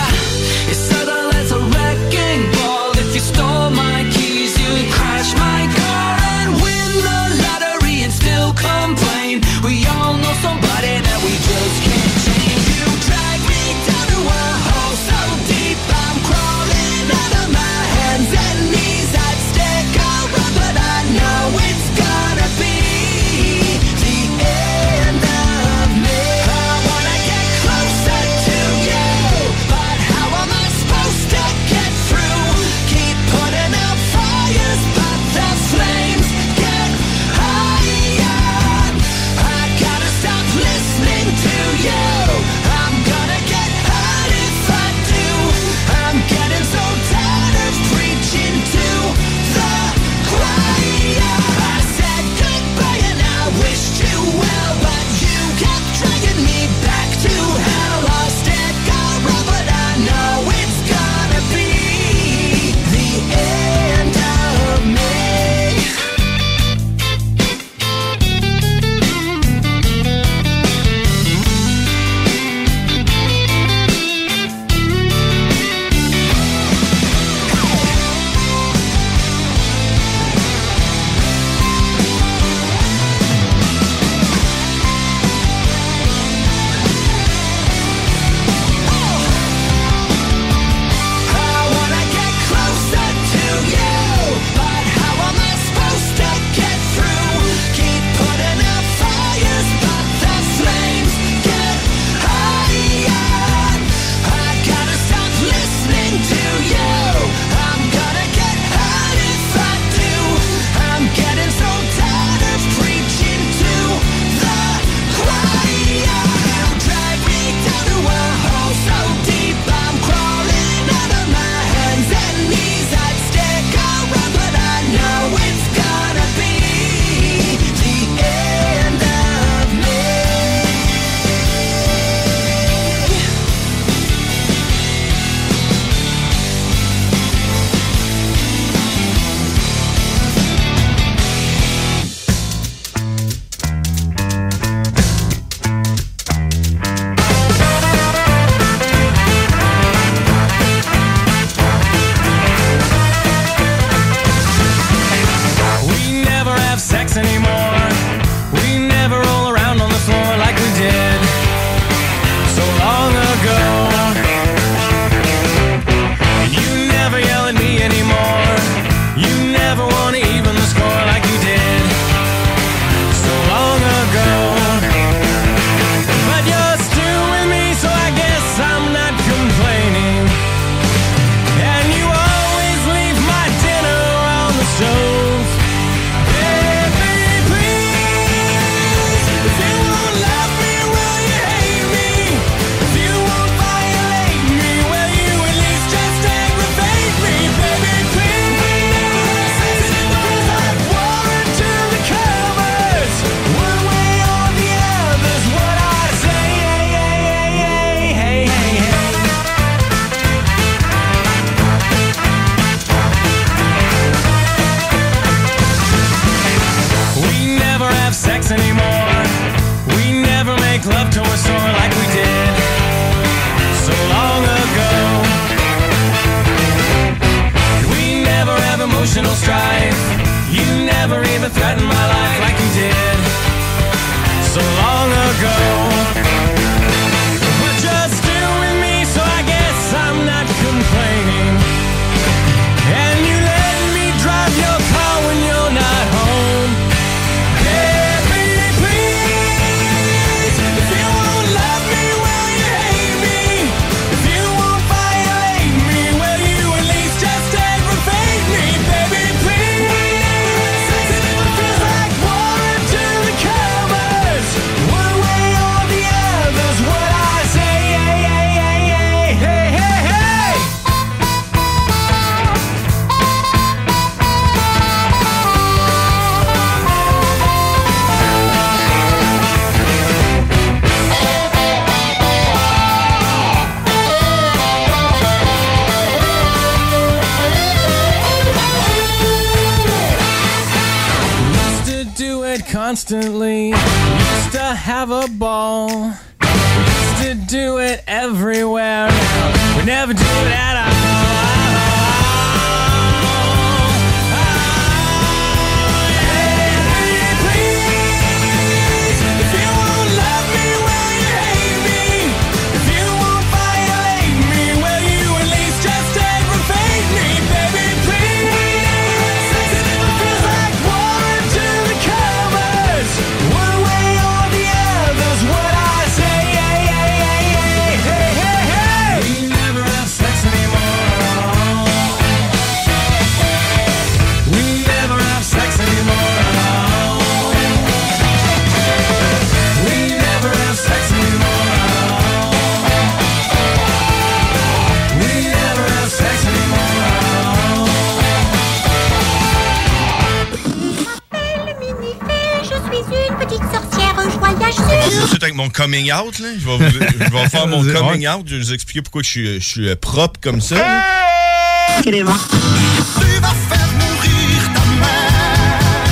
mon coming out, là. Je vais, vous- je vais faire mon coming out. Je vais vous expliquer pourquoi je suis, je suis euh, propre comme ça.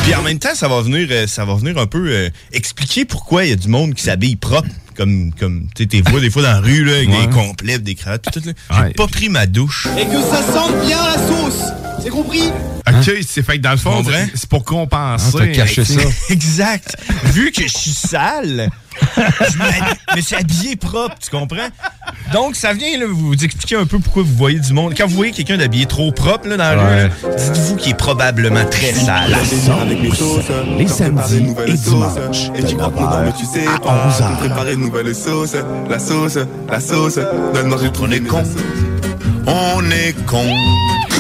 Puis en même temps, ça va venir, euh, ça va venir un peu euh, expliquer pourquoi il y a du monde qui s'habille propre. Comme, comme tu sais, t'es vois des fois dans la rue, là, avec Ouais. des complets, des cravates, tout, tout, là. J'ai pas pris ma douche. Et que ça sente bien la sauce. C'est compris? Ok, c'est fait que dans le fond, c'est- pour compenser. Ah, t'as caché ça. Exact. Vu que je suis sale, je me suis habillé propre, tu comprends? Donc, ça vient là, vous expliquer un peu pourquoi vous voyez du monde. Quand vous voyez quelqu'un d'habillé trop propre là, dans la Ouais. rue, dites-vous qu'il est probablement très sale. Les samedis et dimanches, tu sais à pas 11 heures. nous préparer une nouvelle sauce, la sauce, la sauce. Donne-moi, j'ai trouvé con. On est con.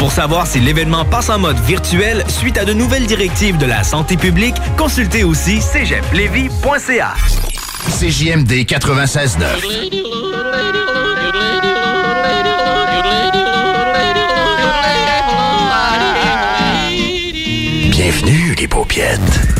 Pour savoir si l'événement passe en mode virtuel suite à de nouvelles directives de la santé publique, consultez aussi cégeplevy.ca. CJMD 96.9. Bienvenue, les paupiètes.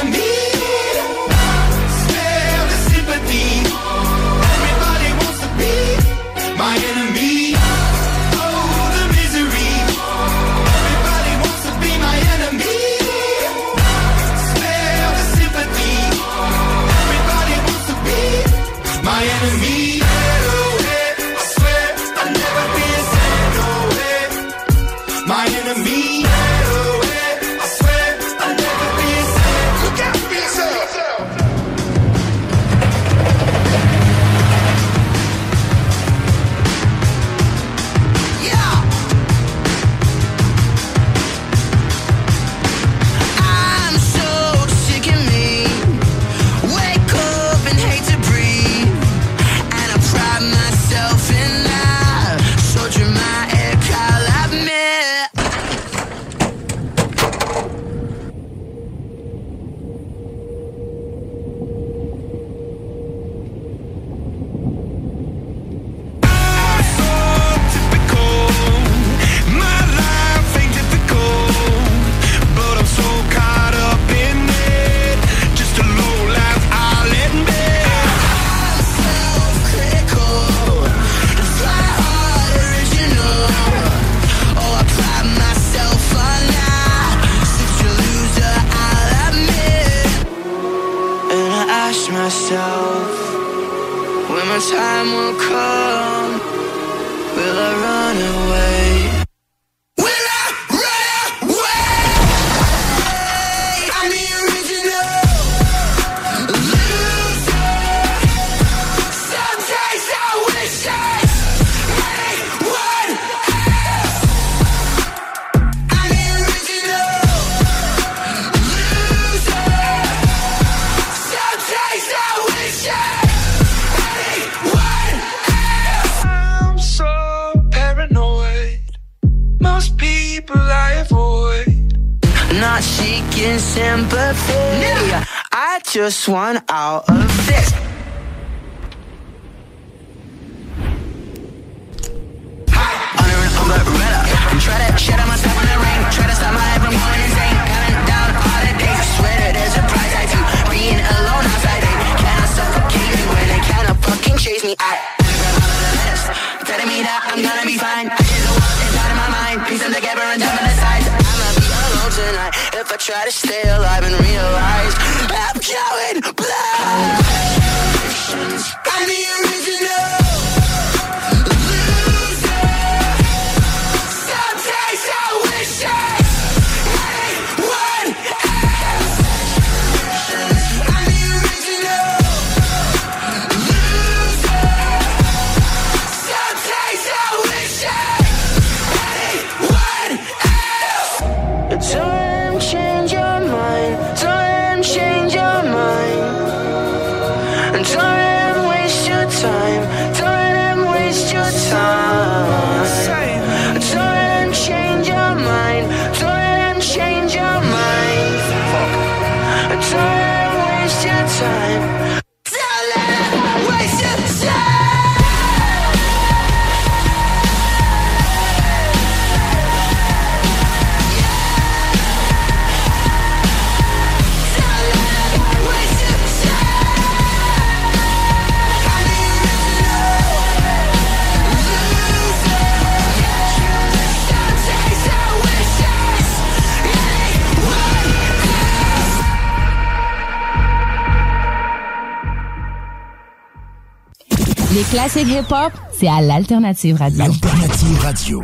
Les classiques hip-hop, c'est à l'Alternative Radio. Alternative Radio.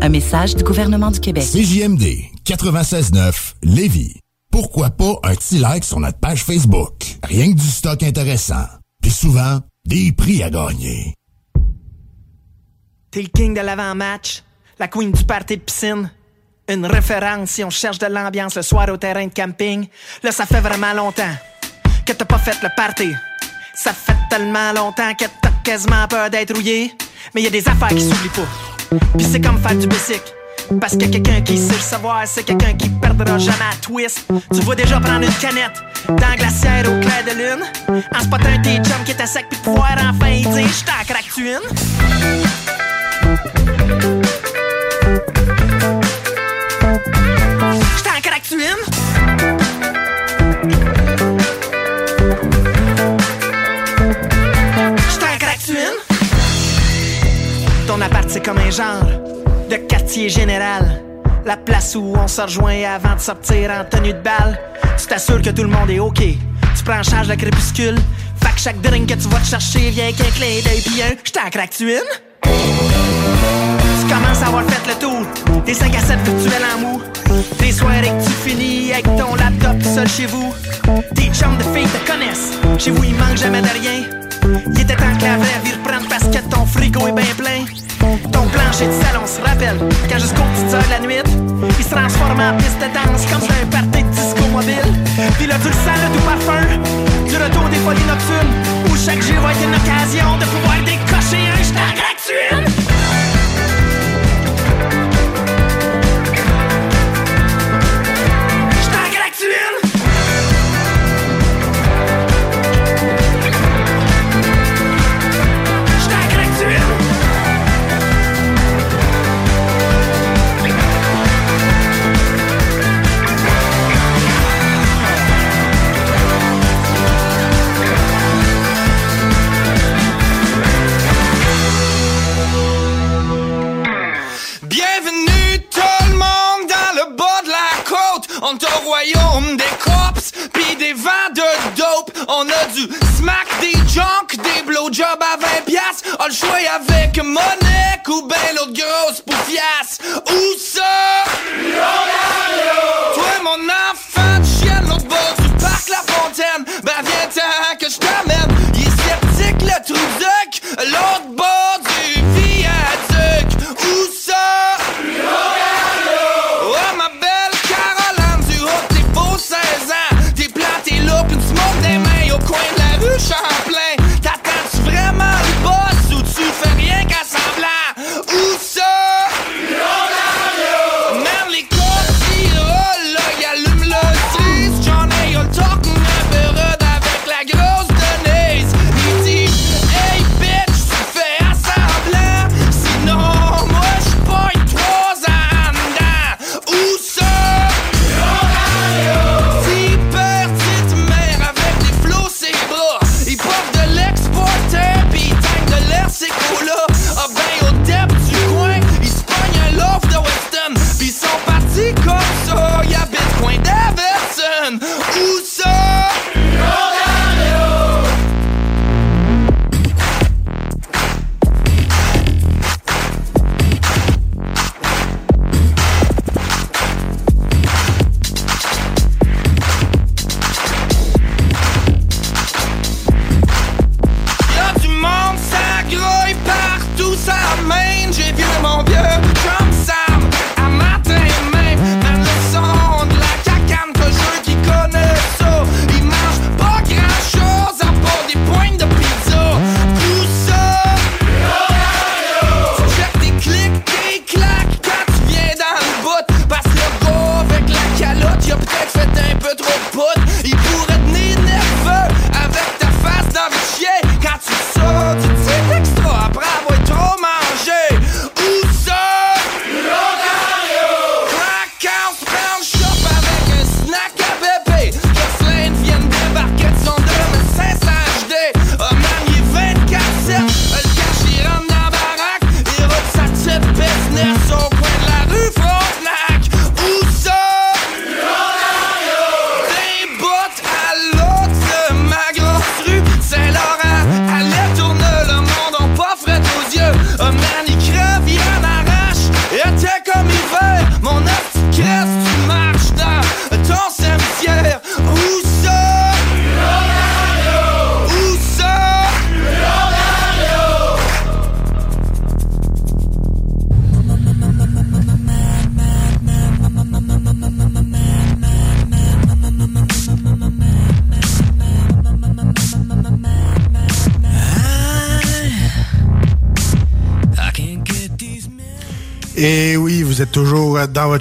Un message du gouvernement du Québec. CJMD 96.9 Lévis. Pourquoi pas un petit like sur notre page Facebook? Rien que du stock intéressant. Puis souvent, des prix à gagner. T'es le king de l'avant-match, la queen du party de piscine. Une référence si on cherche de l'ambiance le soir au terrain de camping. Là, ça fait vraiment longtemps que t'as pas fait le party. Ça fait tellement longtemps que t'as quasiment peur d'être rouillé. Mais y a des affaires qui s'oublient pas. Puis c'est comme faire du basic. Parce que quelqu'un qui sait le savoir, c'est quelqu'un qui perdra jamais à twist. Tu vois déjà prendre une canette dans la glacière au clair de lune. En spotant tes chums qui étaient secs puis pouvoir enfin y dire J't'en craque-tu une? J't'en craque-tu une? Ton appart, c'est comme un genre de quartier général. La place où on se rejoint avant de sortir en tenue de balle. Tu t'assures que tout le monde est OK. Tu prends en charge le crépuscule. Fait que chaque drink que tu vas te chercher vient qu'un clin d'œil pis un J't'en craque-tu une? Tu commences à avoir fait le tour des 5 à 7 virtuels en mou. Des soirées que tu finis avec ton laptop seul chez vous. Tes chums de filles te connaissent. Chez vous, il manque jamais de rien. Il était temps que la vraie vie reprenne parce que ton frigo est bien plein. Ton plancher de salon se rappelle quand jusqu'aux petites heures de la nuit, il se transforme en piste de danse comme sur un party de disco mobile. Puis là, tu le le doux parfum du retour des folies nocturnes où chaque jour va être une occasion de pouvoir décocher un j't'en craque-tu est au royaume des cops pis des vents de dope. On a du smack, des junk, des blowjobs à 20 piastres. On le choix avec Monique ou ben l'autre grosse. Où ça? Toi mon enfant de chien, l'autre bord du parc La Fontaine. Ben viens-t'en que je t'amène. Il est sceptique le trou duc, l'autre bord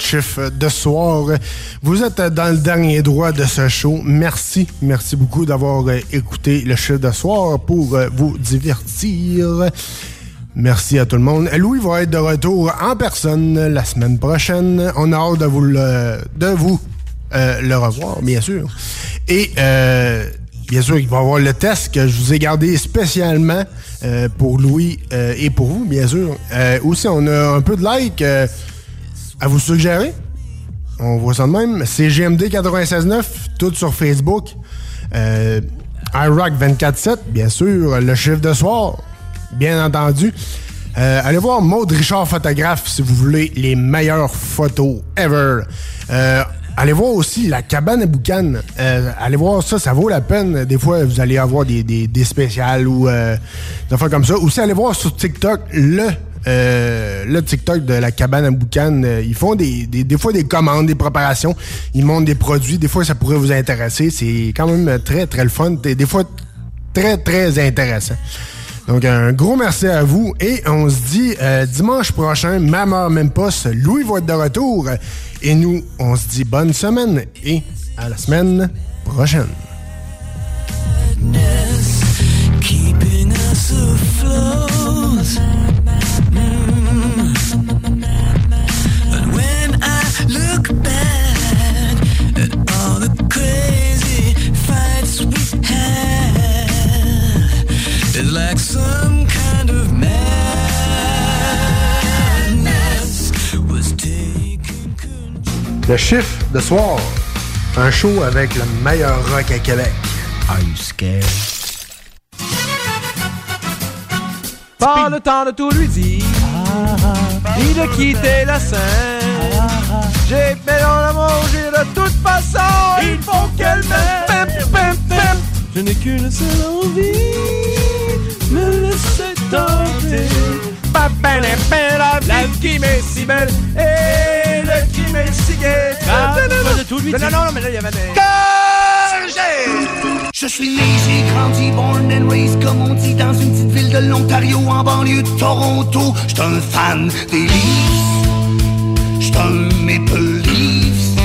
chiffre de soir. Vous êtes dans le dernier droit de ce show. Merci, merci beaucoup d'avoir euh, écouté le chiffre de soir pour euh, vous divertir. Merci à tout le monde. Louis va être de retour en personne la semaine prochaine. On a hâte de vous le, de vous, euh, le revoir, bien sûr. Et bien sûr, il va y avoir le test que je vous ai gardé spécialement pour Louis et pour vous, bien sûr. Aussi, on a un peu de like à vous suggérer? On voit ça de même. C'est GMD 96.9, tout sur Facebook. Euh, iRock 24.7, bien sûr. Le chiffre de soir, bien entendu. Euh, allez voir Maud Richard Photographe si vous voulez les meilleures photos ever. Euh, allez voir aussi la cabane à boucan. Euh, allez voir ça, ça vaut la peine. Des fois, vous allez avoir des, des, des spéciales ou euh, des affaires comme ça. Aussi, allez voir sur TikTok le euh, le TikTok de la cabane à boucan. Euh, ils font des, des, des fois des commandes, des préparations. Ils montrent des produits. Des fois, ça pourrait vous intéresser. C'est quand même très, très le fun. Des, des fois, très, très intéressant. Donc, un gros merci à vous. Et on se dit euh, dimanche prochain, même heure, même poste, Louis va être de retour. Et nous, on se dit bonne semaine et à la semaine prochaine. Le chiffre de soir. Un show avec le meilleur rock à Québec. Are you scared? Pas le temps de tout lui dire, ni de quitter la scène. J'ai fait dans la manger de toute façon, il faut qu'elle m'aime. Je n'ai qu'une seule envie, me laisser tenter. Pa, la, pa, la vie qui m'est si belle et Ah, Non, non, pas non, de tout lui non, dire. non, non, mais là, il y avait des... Je suis né, j'ai grandi, born and raised, comme on dit, dans une petite ville de l'Ontario, en banlieue de Toronto. J'suis un fan des Leafs, j'suis un Maple Leafs.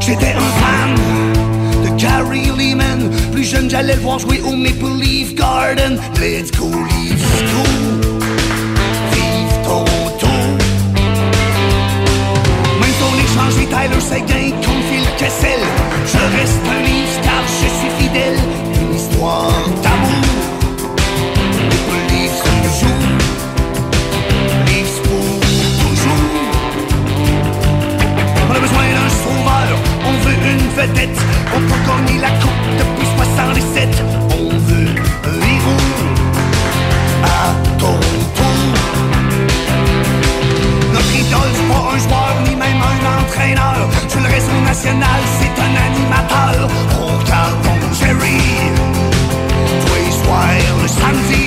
J'étais un fan de Gary Lehman. Plus jeune, j'allais le voir jouer au Maple Leaf Garden. Let's go, Leafs, go! Échangeait Tyler Seguin contre Phil Kessel, je reste un Leafs car je suis fidèle. Une histoire d'amour. Jour, Leafs pour toujours. On a besoin d'un sauveur, on veut une vedette. On peut gagner la coupe depuis 77. On veut un héros à Toronto. Idole, c'est pas un joueur ni même un entraîneur. Sur le réseau national, c'est un animateur. Regarde ton Jerry, tous les soirs le samedi.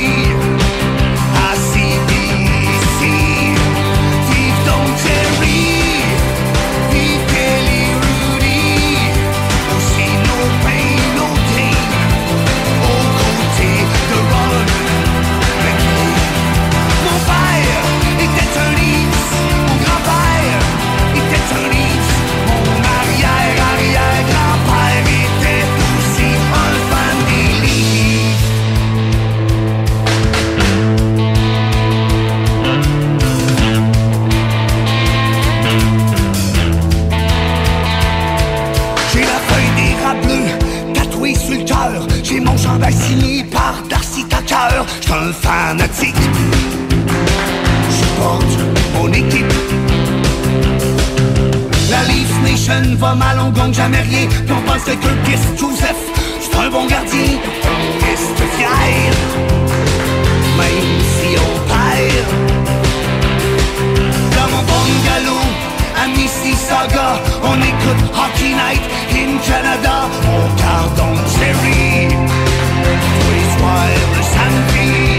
fanatique. Je porte mon équipe. La Leaf Nation va mal, on gagne jamais rien. Puis on pense que Curtis Joseph, c'est un bon gardien. On reste fier, même si on perd. Dans mon bungalow, à Mississauga, on écoute Hockey Night in Canada. On garde on Jerry, tous les soirs le samedi.